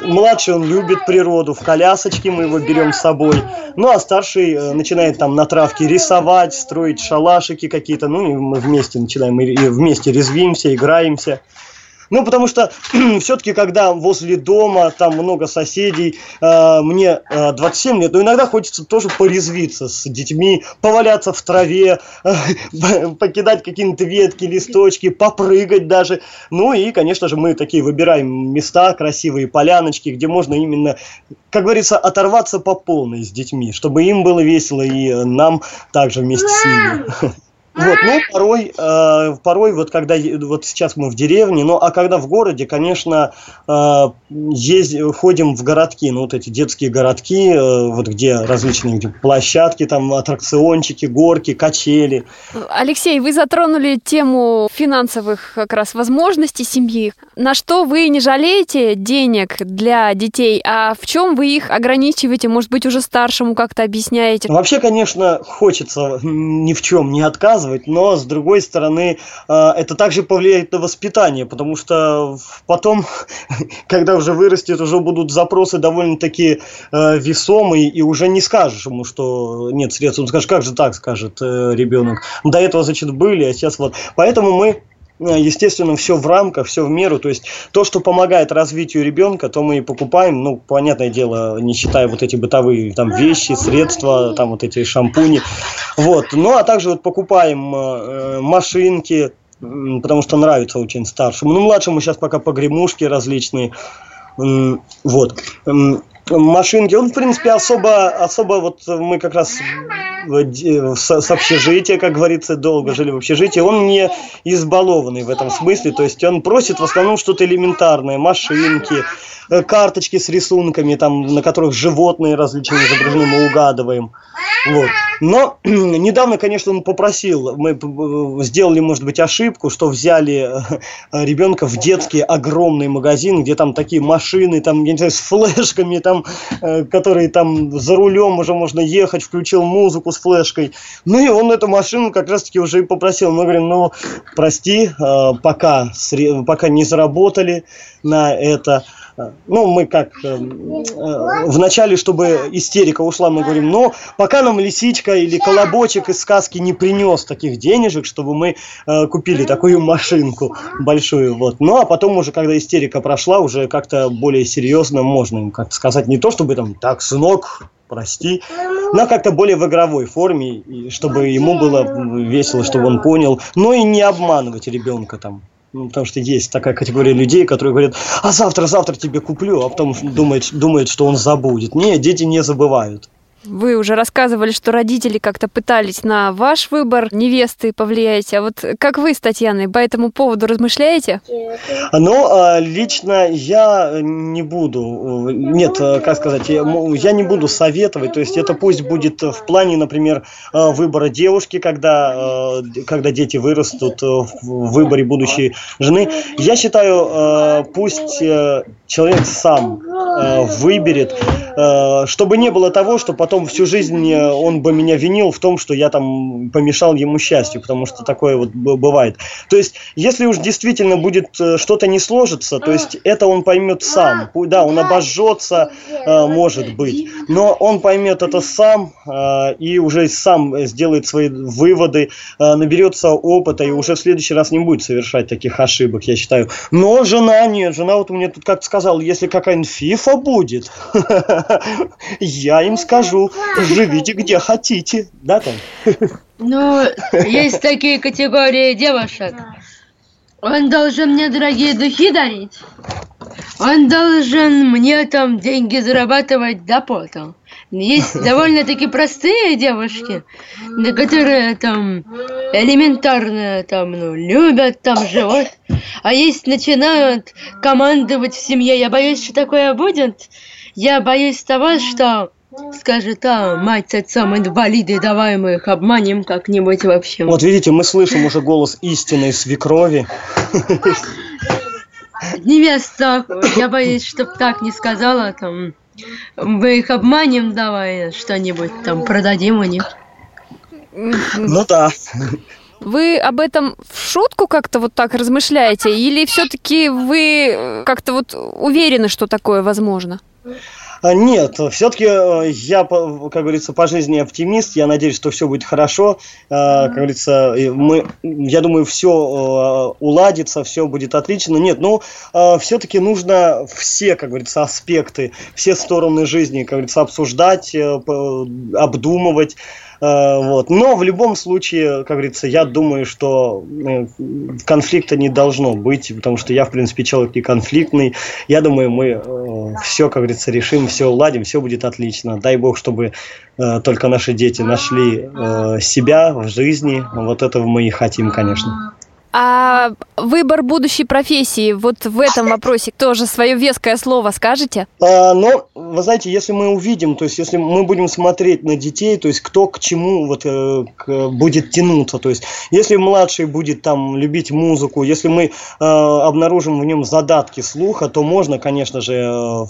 младший он любит природу, в колясочке мы его берем с собой. Ну, а старший э, начинает там на травке рисовать, строить шалашики какие-то. Ну, и мы вместе начинаем, и вместе резвимся, играемся. Ну, потому что <clears throat> все-таки, когда возле дома, там много соседей, э, мне э, 27 лет, но иногда хочется тоже порезвиться с детьми, поваляться в траве, э, <laughs> покидать какие-то ветки, листочки, попрыгать даже. Ну и, конечно же, мы такие выбираем места, красивые поляночки, где можно именно, как говорится, оторваться по полной с детьми, чтобы им было весело и нам также вместе с ними. <laughs> Вот, ну, порой, э, порой, вот когда, вот сейчас мы в деревне, ну, а когда в городе, конечно, э, есть, ходим в городки, ну, вот эти детские городки, э, вот где различные где площадки, там, аттракциончики, горки, качели. Алексей, вы затронули тему финансовых как раз возможностей семьи. На что вы не жалеете денег для детей, а в чем вы их ограничиваете, может быть, уже старшему как-то объясняете? Вообще, конечно, хочется ни в чем не отказывать, рассказывать, но с другой стороны, э, это также повлияет на воспитание, потому что потом, <laughs> когда уже вырастет, уже будут запросы довольно-таки э, весомые, и уже не скажешь ему, что нет средств. Он скажет, как же так, скажет э, ребенок. До этого, значит, были, а сейчас вот. Поэтому мы естественно, все в рамках, все в меру. То есть то, что помогает развитию ребенка, то мы и покупаем. Ну, понятное дело, не считая вот эти бытовые там вещи, средства, там вот эти шампуни. Вот. Ну, а также вот покупаем э, машинки, потому что нравится очень старшему. Ну, младшему сейчас пока погремушки различные. Вот машинки. Он, в принципе, особо, особо вот мы как раз с, с общежития, как говорится, долго жили в общежитии. Он не избалованный в этом смысле. То есть он просит в основном что-то элементарное. Машинки, Э, карточки с рисунками, там, на которых животные различные изображены, мы угадываем. Вот. Но <clears throat> недавно, конечно, он попросил, мы э, сделали, может быть, ошибку, что взяли э, ребенка в детский огромный магазин, где там такие машины, там, я не знаю, с флешками, там, которые там за рулем уже можно ехать, включил музыку с флешкой. Ну и он эту машину как раз-таки уже и попросил. Мы говорим, ну, прости, пока, пока не заработали на это. Ну, мы как э, э, вначале, чтобы истерика ушла, мы говорим, но пока нам лисичка или колобочек из сказки не принес таких денежек, чтобы мы э, купили такую машинку большую. Вот. Ну, а потом уже, когда истерика прошла, уже как-то более серьезно можно им как-то сказать, не то чтобы там, так, сынок, прости, но как-то более в игровой форме, чтобы ему было весело, чтобы он понял, но и не обманывать ребенка там. Ну, потому что есть такая категория людей, которые говорят, а завтра, завтра тебе куплю, а потом думает, думает, что он забудет. Не, дети не забывают. Вы уже рассказывали, что родители как-то пытались на ваш выбор невесты повлиять. А вот как вы с Татьяной по этому поводу размышляете? Ну, а, лично я не буду, нет, как сказать, я не буду советовать. То есть это пусть будет в плане, например, выбора девушки, когда, когда дети вырастут в выборе будущей жены. Я считаю, пусть э, человек сам выберет, чтобы не было того, что потом потом всю жизнь э, он бы меня винил в том, что я там помешал ему счастью, потому что такое вот бывает. То есть, если уж действительно будет э, что-то не сложится, то есть это он поймет сам. Да, он обожжется, э, может быть, но он поймет это сам и уже сам сделает свои выводы, наберется опыта и уже в следующий раз не будет совершать таких ошибок, я считаю. Но жена нет, жена вот мне тут как-то сказала, если какая-нибудь фифа будет, <laughs> я им скажу, скажу, живите где хотите, да там? Ну, есть такие категории девушек. Он должен мне дорогие духи дарить. Он должен мне там деньги зарабатывать до потом. Есть довольно-таки простые девушки, которые там элементарно там, ну, любят там живот, а есть начинают командовать в семье. Я боюсь, что такое будет. Я боюсь того, что Скажет, а, мать с отцом инвалиды, давай мы их обманем как-нибудь вообще. Вот видите, мы слышим уже голос истинной свекрови. Невеста, я боюсь, чтоб так не сказала, там, мы их обманем, давай что-нибудь там продадим у них. Ну да. Вы об этом в шутку как-то вот так размышляете, или все-таки вы как-то вот уверены, что такое возможно? А, нет, все-таки э, я, как говорится, по жизни оптимист. Я надеюсь, что все будет хорошо. А, как говорится, мы, я думаю, все э, уладится, все будет отлично. Нет, ну, а, все-таки нужно все, как говорится, аспекты, все стороны жизни, как говорится, обсуждать, э, обдумывать. Э, вот. Но в любом случае, как говорится, я думаю, что э, конфликта не должно быть, потому что я, в принципе, человек не конфликтный. Я думаю, мы э, все, как говорится, решим, все уладим, все будет отлично. Дай бог, чтобы только наши дети нашли себя в жизни. Вот этого мы и хотим, конечно. А выбор будущей профессии, вот в этом вопросе тоже свое веское слово скажете? А, но, вы знаете, если мы увидим, то есть если мы будем смотреть на детей, то есть кто к чему вот э, к, будет тянуться, то есть если младший будет там любить музыку, если мы э, обнаружим в нем задатки слуха, то можно, конечно же, э,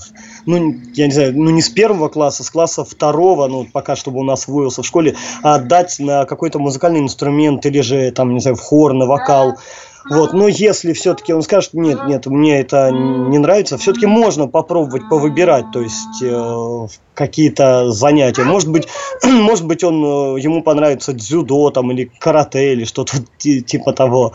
ну, я не знаю, ну не с первого класса, с класса второго, ну пока чтобы у нас выявился в школе, отдать на какой-то музыкальный инструмент или же там, не знаю, в хор, на вокал, вот, но если все-таки он скажет, нет, нет, мне это не нравится, все-таки можно попробовать повыбирать, то есть э, какие-то занятия. Может быть, <clears throat> может быть, он э, ему понравится дзюдо там или карате или что-то типа того.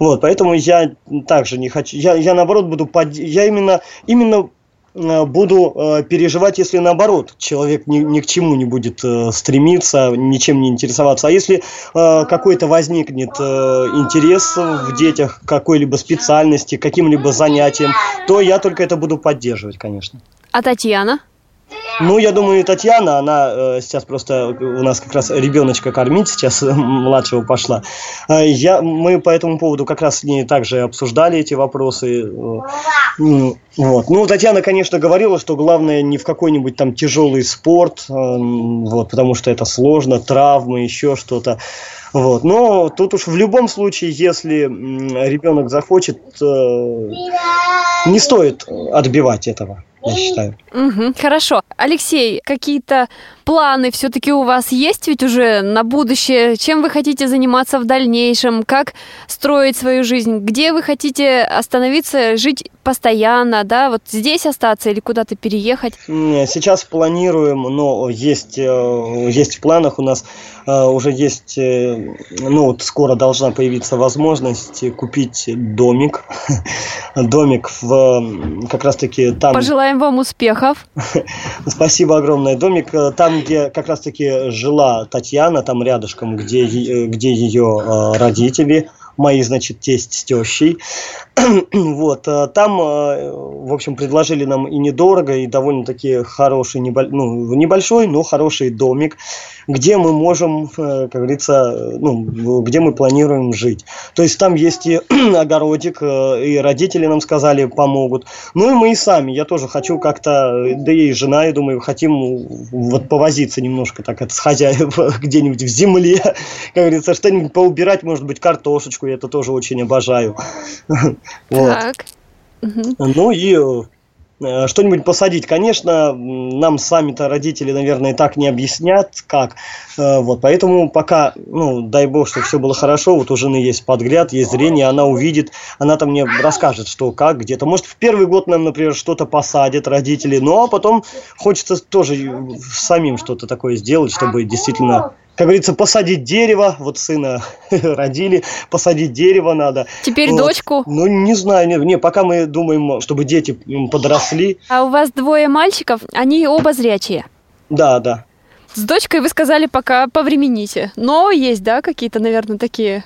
Вот, поэтому я также не хочу. Я, я наоборот буду под... я именно именно буду э, переживать, если наоборот человек ни, ни к чему не будет э, стремиться, ничем не интересоваться. А если какой-то возникнет интерес в детях какой-либо специальности, каким-либо занятием, то я только это буду поддерживать, конечно. А Татьяна? Ну, я думаю, Татьяна, она э, сейчас просто у нас как раз ребеночка кормить, сейчас младшего пошла. Э, я, мы по этому поводу как раз с ней также обсуждали эти вопросы. Э, вот. Ну, Татьяна, конечно, говорила, что главное не в какой-нибудь там тяжелый спорт, э, вот, потому что это сложно, травмы, еще что-то. Вот. Но тут уж в любом случае, если ребенок захочет, э, не стоит отбивать этого я считаю. Угу, хорошо. Алексей, какие-то планы все-таки у вас есть ведь уже на будущее? Чем вы хотите заниматься в дальнейшем? Как строить свою жизнь? Где вы хотите остановиться, жить постоянно, да? Вот здесь остаться или куда-то переехать? Сейчас планируем, но есть, э, есть в планах у нас уже есть, э, ну вот скоро должна появиться возможность купить домик. <laughs> Домик в как раз-таки там... Пожелаем вам успехов. <laughs> Спасибо огромное. Домик там, там, где как раз-таки жила Татьяна, там рядышком, где, где ее э, родители, мои, значит, тесть с тещей. <clears throat> вот, э, там, э, в общем, предложили нам и недорого, и довольно-таки хороший, ну, небольшой, но хороший домик, где мы можем, как говорится, ну, где мы планируем жить. То есть там есть и <clears throat> огородик, и родители нам сказали, помогут. Ну и мы и сами. Я тоже хочу как-то, да и жена, я думаю, хотим вот повозиться немножко так это с хозяев <laughs> где-нибудь в земле, как говорится, что-нибудь поубирать, может быть, картошечку, я это тоже очень обожаю. <laughs> Так. Ну и э, что-нибудь посадить. Конечно, нам сами-то родители, наверное, так не объяснят, как. Э, вот, поэтому пока, ну, дай бог, что все было хорошо, вот у жены есть подгляд, есть зрение, она увидит, она там мне расскажет, что как, где-то. Может, в первый год нам, например, что-то посадят родители, ну, а потом хочется тоже самим что-то такое сделать, чтобы действительно как говорится, посадить дерево, вот сына <laughs> родили, посадить дерево надо. Теперь вот. дочку? Ну, не знаю, не, не, пока мы думаем, чтобы дети подросли. А у вас двое мальчиков, они оба зрячие? Да, да. С дочкой вы сказали пока повремените, но есть, да, какие-то, наверное, такие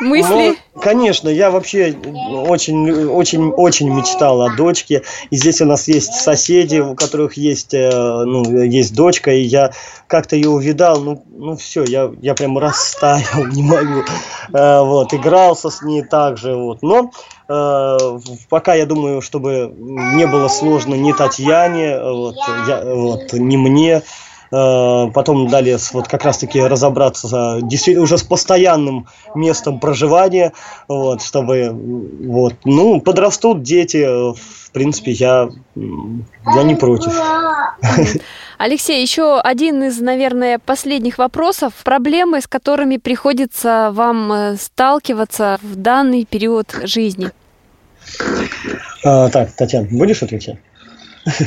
мысли? Ну, конечно, я вообще очень, очень, очень мечтал о дочке. И здесь у нас есть соседи, у которых есть, э, ну, есть дочка, и я как-то ее увидал, ну, ну все, я, я прям растаял, <laughs> не могу. Э, вот, игрался с ней также, вот. Но э, пока я думаю, чтобы не было сложно ни Татьяне, вот, я, вот, ни мне, потом далее вот как раз-таки разобраться действительно уже с постоянным местом проживания, вот, чтобы, вот, ну, подрастут дети, в принципе, я, я не против. <laughs> Алексей, еще один из, наверное, последних вопросов. Проблемы, с которыми приходится вам э, сталкиваться в данный период жизни. А, так, Татьяна, будешь отвечать? <laughs>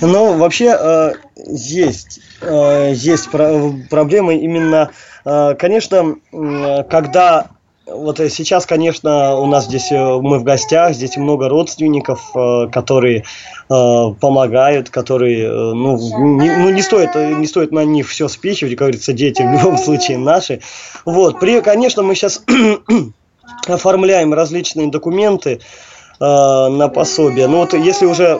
Ну, вообще э, есть, э, есть про- проблемы именно, э, конечно, когда вот сейчас, конечно, у нас здесь мы в гостях, здесь много родственников, которые помогают, которые, ну, не, ну, не стоит, не стоит на них все спичивать, как говорится, дети в любом случае наши. Вот, при, конечно, мы сейчас <clears throat> оформляем различные документы на пособие. Ну вот, если уже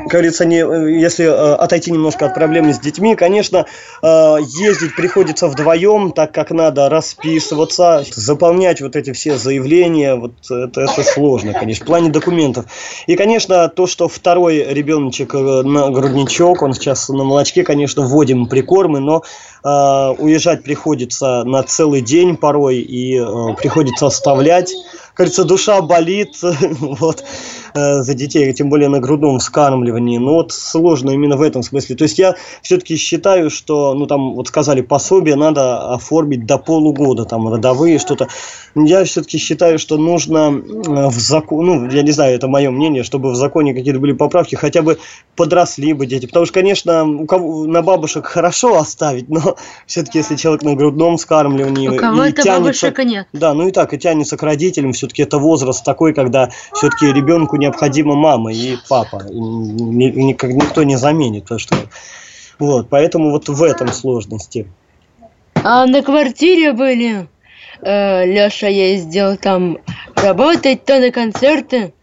как говорится, не, если э, отойти немножко от проблемы с детьми, конечно, э, ездить приходится вдвоем, так как надо расписываться, заполнять вот эти все заявления, вот это, это сложно, конечно, в плане документов. И, конечно, то, что второй ребеночек э, на грудничок, он сейчас на молочке, конечно, вводим прикормы, но уезжать приходится на целый день порой, и приходится оставлять. Кажется, душа болит, <laughs> вот. Э, за детей, тем более на грудном вскармливании. Но вот сложно именно в этом смысле. То есть я все-таки считаю, что, ну там вот сказали, пособие надо оформить до полугода, там родовые что-то. Я все-таки считаю, что нужно в закон, ну я не знаю, это мое мнение, чтобы в законе какие-то были поправки, хотя бы подросли бы дети. Потому что, конечно, у кого, на бабушек хорошо оставить, но <laughs> все-таки если человек на грудном вскармливании... У кого-то бабушек нет. Да, ну и так, и тянется к родителям, все-таки это возраст такой, когда все-таки ребенку необходима мама и папа. И никто не заменит то, что... Вот, поэтому вот в этом сложности. А на квартире были. Э, Леша ездил там работать, то на концерты.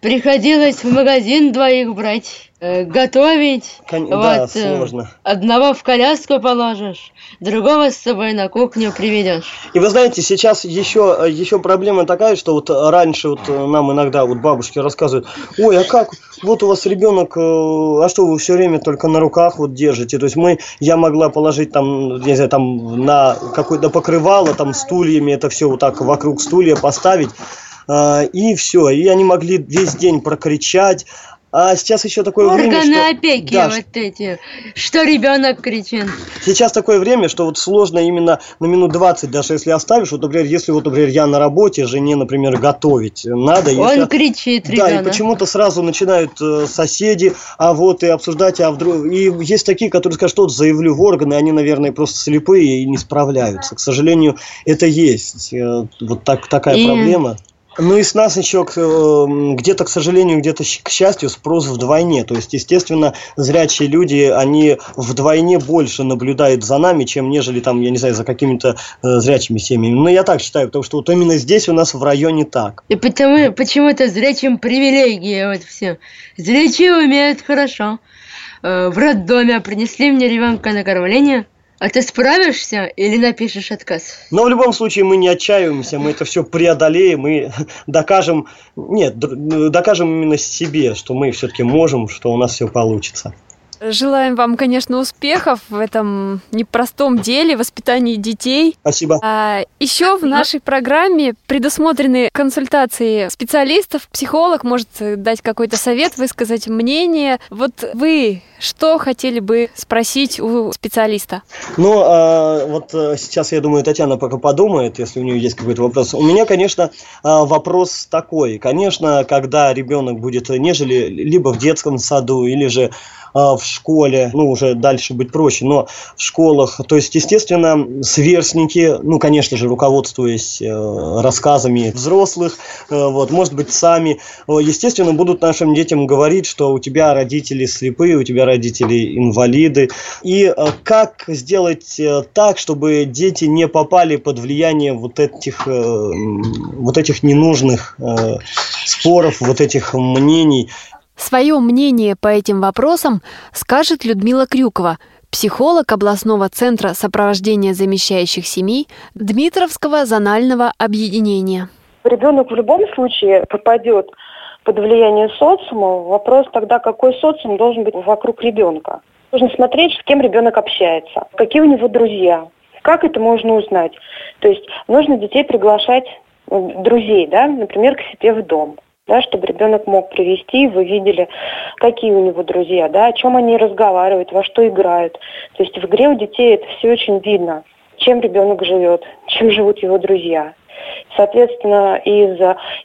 Приходилось в магазин двоих брать, э, готовить. Кон... Вот, да, э, сложно. Одного в коляску положишь, другого с собой на кухню приведешь. И вы знаете, сейчас еще, еще проблема такая, что вот раньше вот нам иногда вот бабушки рассказывают, ой, а как, вот у вас ребенок, э, а что вы все время только на руках вот держите? То есть мы, я могла положить там, не знаю, там на какое-то покрывало, там стульями, это все вот так вокруг стулья поставить, и все. И они могли весь день прокричать, а сейчас еще такое Органы время, что... опеки да, вот эти, что ребенок кричит. Сейчас такое время, что вот сложно именно на минут 20, даже если оставишь, вот, например, если вот, например, я на работе, жене, например, готовить надо. Он если... кричит, ребенок. Да, и почему-то сразу начинают э, соседи, а вот и обсуждать, а вдруг... И есть такие, которые скажут, что заявлю в органы, они, наверное, просто слепые и не справляются. К сожалению, это есть. Э, вот так, такая и... проблема. Ну и с нас еще эм, где-то, к сожалению, где-то к счастью, спрос вдвойне. То есть, естественно, зрячие люди, они вдвойне больше наблюдают за нами, чем нежели там, я не знаю, за какими-то э, зрячими семьями. Но я так считаю, потому что вот именно здесь у нас в районе так. И потому, почему-то зрячим привилегии вот все. Зрячие умеют хорошо. Э, в роддоме принесли мне ребенка на кормление – а ты справишься или напишешь отказ? Но в любом случае мы не отчаиваемся, мы это все преодолеем и <laughs> докажем, нет, докажем именно себе, что мы все-таки можем, что у нас все получится. Желаем вам, конечно, успехов в этом непростом деле воспитании детей. Спасибо. А, еще в нашей программе предусмотрены консультации специалистов. Психолог может дать какой-то совет, высказать мнение. Вот вы что хотели бы спросить у специалиста? Ну, а, вот э, сейчас, я думаю, Татьяна пока подумает, если у нее есть какой-то вопрос. У меня, конечно, а, вопрос такой. Конечно, когда ребенок будет нежели либо в детском саду, или же а, в школе, ну, уже дальше быть проще, но в школах, то есть, естественно, сверстники, ну, конечно же, руководствуясь э, рассказами взрослых, э, вот, может быть, сами, естественно, будут нашим детям говорить, что у тебя родители слепые, у тебя родители инвалиды, и э, как сделать так, чтобы дети не попали под влияние вот этих, вот этих ненужных споров, вот этих мнений, Свое мнение по этим вопросам скажет Людмила Крюкова, психолог областного центра сопровождения замещающих семей Дмитровского зонального объединения. Ребенок в любом случае попадет под влияние социума. Вопрос тогда, какой социум должен быть вокруг ребенка. Нужно смотреть, с кем ребенок общается, какие у него друзья, как это можно узнать. То есть нужно детей приглашать э, друзей, да, например, к себе в дом да, чтобы ребенок мог привести, вы видели, какие у него друзья, да, о чем они разговаривают, во что играют. То есть в игре у детей это все очень видно, чем ребенок живет, чем живут его друзья. Соответственно, из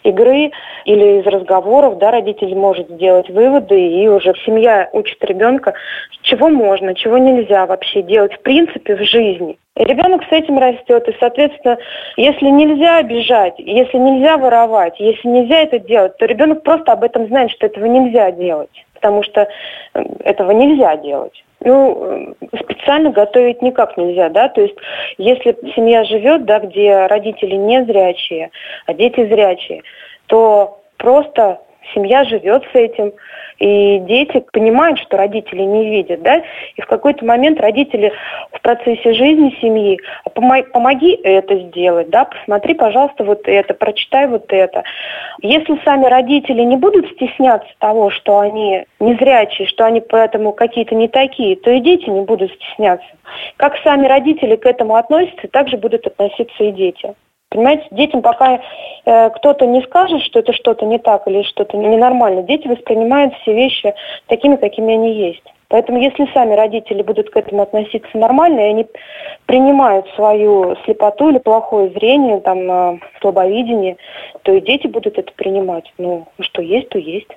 игры или из разговоров да, родитель может сделать выводы, и уже семья учит ребенка, чего можно, чего нельзя вообще делать в принципе в жизни. И ребенок с этим растет, и, соответственно, если нельзя обижать, если нельзя воровать, если нельзя это делать, то ребенок просто об этом знает, что этого нельзя делать, потому что э, этого нельзя делать. Ну, специально готовить никак нельзя, да, то есть если семья живет, да, где родители не зрячие, а дети зрячие, то просто семья живет с этим, И дети понимают, что родители не видят, да, и в какой-то момент родители в процессе жизни семьи, «А помоги это сделать, да, посмотри, пожалуйста, вот это, прочитай вот это. Если сами родители не будут стесняться того, что они незрячие, что они поэтому какие-то не такие, то и дети не будут стесняться. Как сами родители к этому относятся, так же будут относиться и дети. Понимаете, детям пока э, кто-то не скажет, что это что-то не так или что-то ненормально, дети воспринимают все вещи такими, какими они есть. Поэтому если сами родители будут к этому относиться нормально, и они принимают свою слепоту или плохое зрение, там, э, слабовидение, то и дети будут это принимать. Ну, что есть, то есть.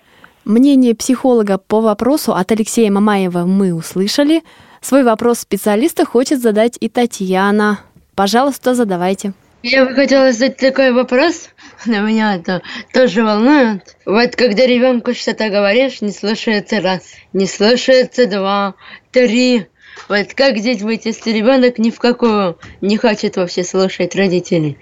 Мнение психолога по вопросу от Алексея Мамаева мы услышали. Свой вопрос специалиста хочет задать и Татьяна. Пожалуйста, задавайте. Я бы хотела задать такой вопрос, но меня это тоже волнует. Вот когда ребенку что-то говоришь, не слушается раз, не слушается два, три. Вот как здесь быть, если ребенок ни в какую не хочет вообще слушать родителей?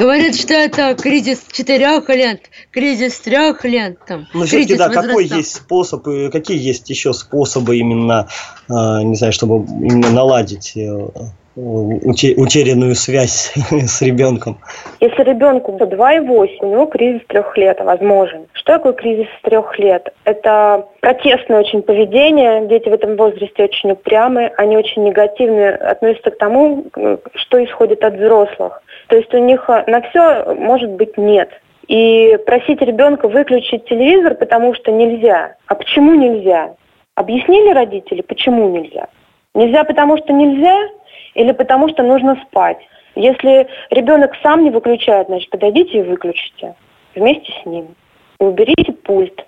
Говорят, что это кризис четырех лет, кризис трех лет. Там, Но все-таки, да, возраста. какой есть способ, какие есть еще способы именно, а, не знаю, чтобы именно наладить э, утерянную связь <laughs> с ребенком. Если ребенку 2,8, у него кризис трех лет возможен. Что такое кризис трех лет? Это протестное очень поведение. Дети в этом возрасте очень упрямы, они очень негативно относятся к тому, что исходит от взрослых. То есть у них на все может быть нет. И просить ребенка выключить телевизор, потому что нельзя. А почему нельзя? Объяснили родители, почему нельзя? Нельзя, потому что нельзя, или потому что нужно спать. Если ребенок сам не выключает, значит, подойдите и выключите вместе с ним. И уберите пульт.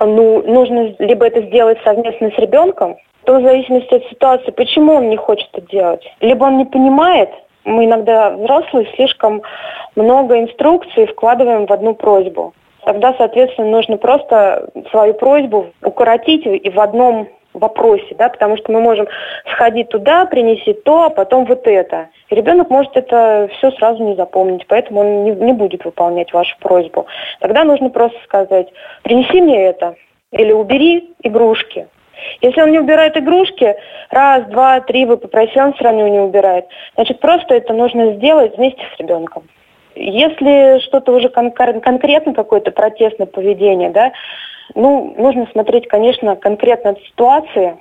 Ну, нужно либо это сделать совместно с ребенком, то в зависимости от ситуации, почему он не хочет это делать. Либо он не понимает, мы иногда взрослые слишком много инструкций вкладываем в одну просьбу. Тогда, соответственно, нужно просто свою просьбу укоротить и в одном вопросе, да, потому что мы можем сходить туда, принеси то, а потом вот это. И ребенок может это все сразу не запомнить, поэтому он не, не будет выполнять вашу просьбу. Тогда нужно просто сказать, принеси мне это, или убери игрушки. Если он не убирает игрушки, раз, два, три вы попросили, он все равно не убирает. Значит, просто это нужно сделать вместе с ребенком. Если что-то уже кон- конкретно какое-то протестное поведение, да, ну, нужно смотреть, конечно, конкретно от ситуации.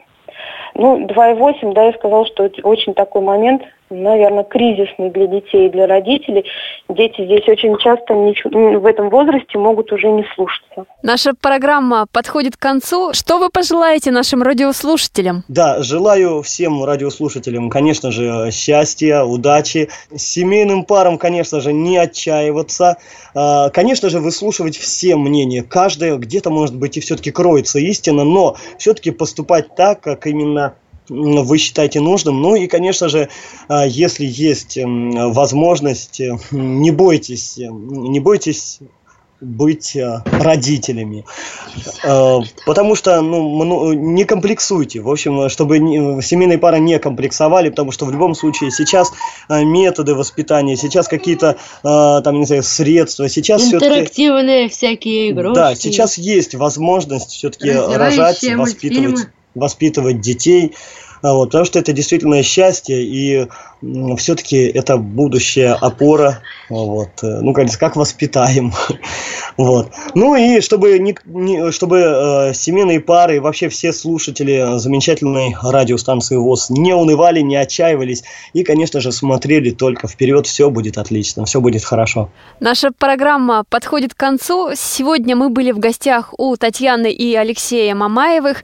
Ну, 2,8, да, я сказала, что очень такой момент – наверное, кризисный для детей и для родителей. Дети здесь очень часто в этом возрасте могут уже не слушаться. Наша программа подходит к концу. Что вы пожелаете нашим радиослушателям? Да, желаю всем радиослушателям, конечно же, счастья, удачи. Семейным парам, конечно же, не отчаиваться. А, конечно же, выслушивать все мнения. Каждое где-то, может быть, и все-таки кроется истина, но все-таки поступать так, как именно вы считаете нужным. Ну и, конечно же, а, если есть возможность, э, не бойтесь, э, не бойтесь быть э, родителями. Потому что ну, не комплексуйте. В общем, чтобы семейные пары не комплексовали, потому что в любом случае сейчас методы воспитания, сейчас какие-то там, не знаю, средства, сейчас Интерактивные всякие игрушки. Да, сейчас есть возможность все-таки рожать, воспитывать воспитывать детей, а, вот, потому что это действительно счастье, и все-таки это будущая опора, вот, э, ну, как, как воспитаем, <laughs> вот. Ну и чтобы, не, не, чтобы э, семейные пары и вообще все слушатели замечательной радиостанции ВОЗ не унывали, не отчаивались и, конечно же, смотрели только вперед, все будет отлично, все будет хорошо. Наша программа подходит к концу. Сегодня мы были в гостях у Татьяны и Алексея Мамаевых.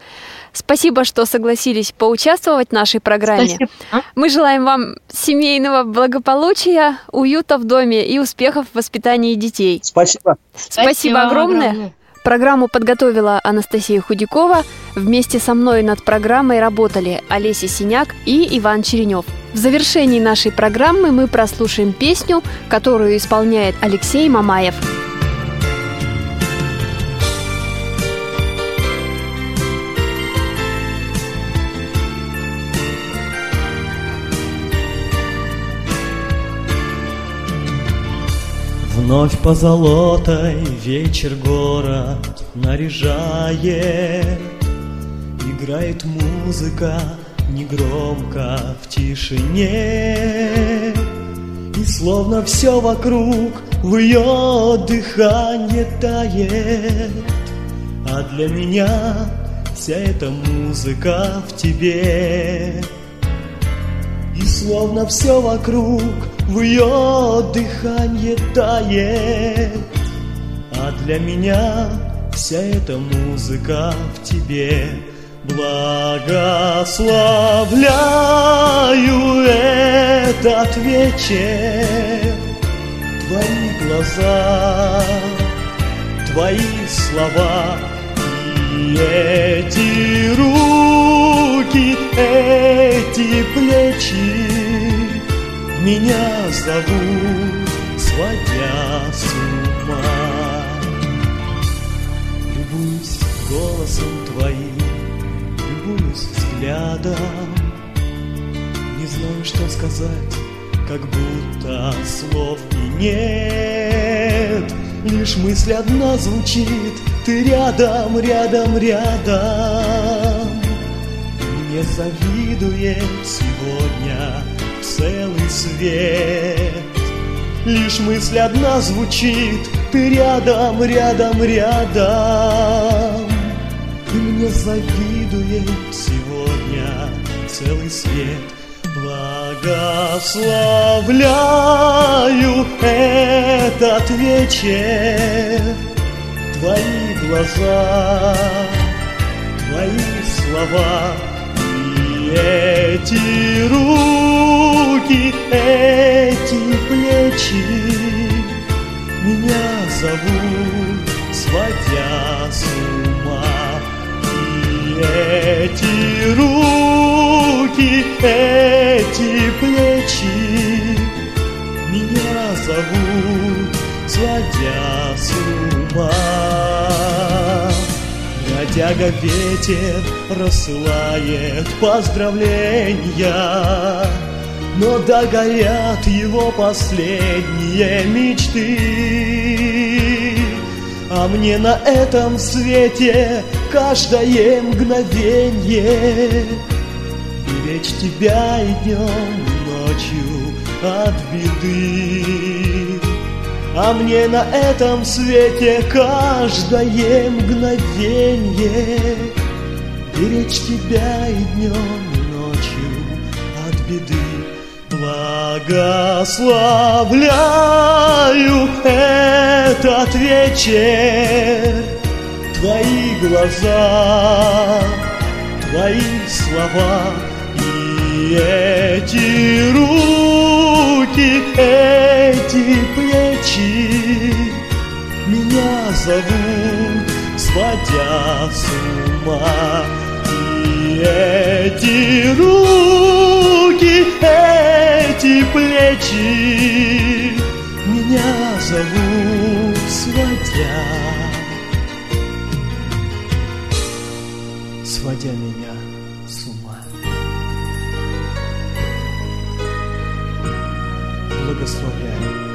Спасибо, что согласились поучаствовать в нашей программе. Спасибо. Мы желаем вам семейного благополучия, уюта в доме и успехов в воспитании детей. Спасибо. Спасибо, Спасибо огромное. огромное. Программу подготовила Анастасия Худякова. Вместе со мной над программой работали Олеся Синяк и Иван Черенев. В завершении нашей программы мы прослушаем песню, которую исполняет Алексей Мамаев. Вновь позолотой вечер город наряжает. Играет музыка негромко в тишине. И словно все вокруг в ее дыхании тает. А для меня вся эта музыка в тебе. И словно все вокруг в ее дыхании тает. А для меня вся эта музыка в тебе. Благословляю этот вечер. Твои глаза, твои слова И эти руки, эти плечи Меня зовут, сводя с ума Любуюсь голосом твоим Любуюсь взглядом. Не знаю, что сказать Как будто слов и нет. Лишь мысль одна звучит Ты рядом, рядом, рядом Мне завидует сегодня целый свет. Лишь мысль одна звучит Ты рядом, рядом, рядом И мне завидует сегодня целый свет. Благословляю этот вечер. Твои глаза, твои слова И эти руки, эти плечи. Меня зовут, сводя с ума. И эти руки, эти плечи. Меня зовут, сводя с ума. Бродяга ветер рассылает поздравления Но догорят его последние мечты. А мне на этом свете каждое мгновенье. Беречь тебя и днем, и ночью от беды. А мне на этом свете каждое мгновенье. Беречь тебя и днем, Благословляю этот вечер. Твои глаза, твои слова И эти руки, эти плечи Меня зовут, сводя с ума. И эти руки, эти плечи Меня зовут, сводя. Сводя меня с ума. Благословляю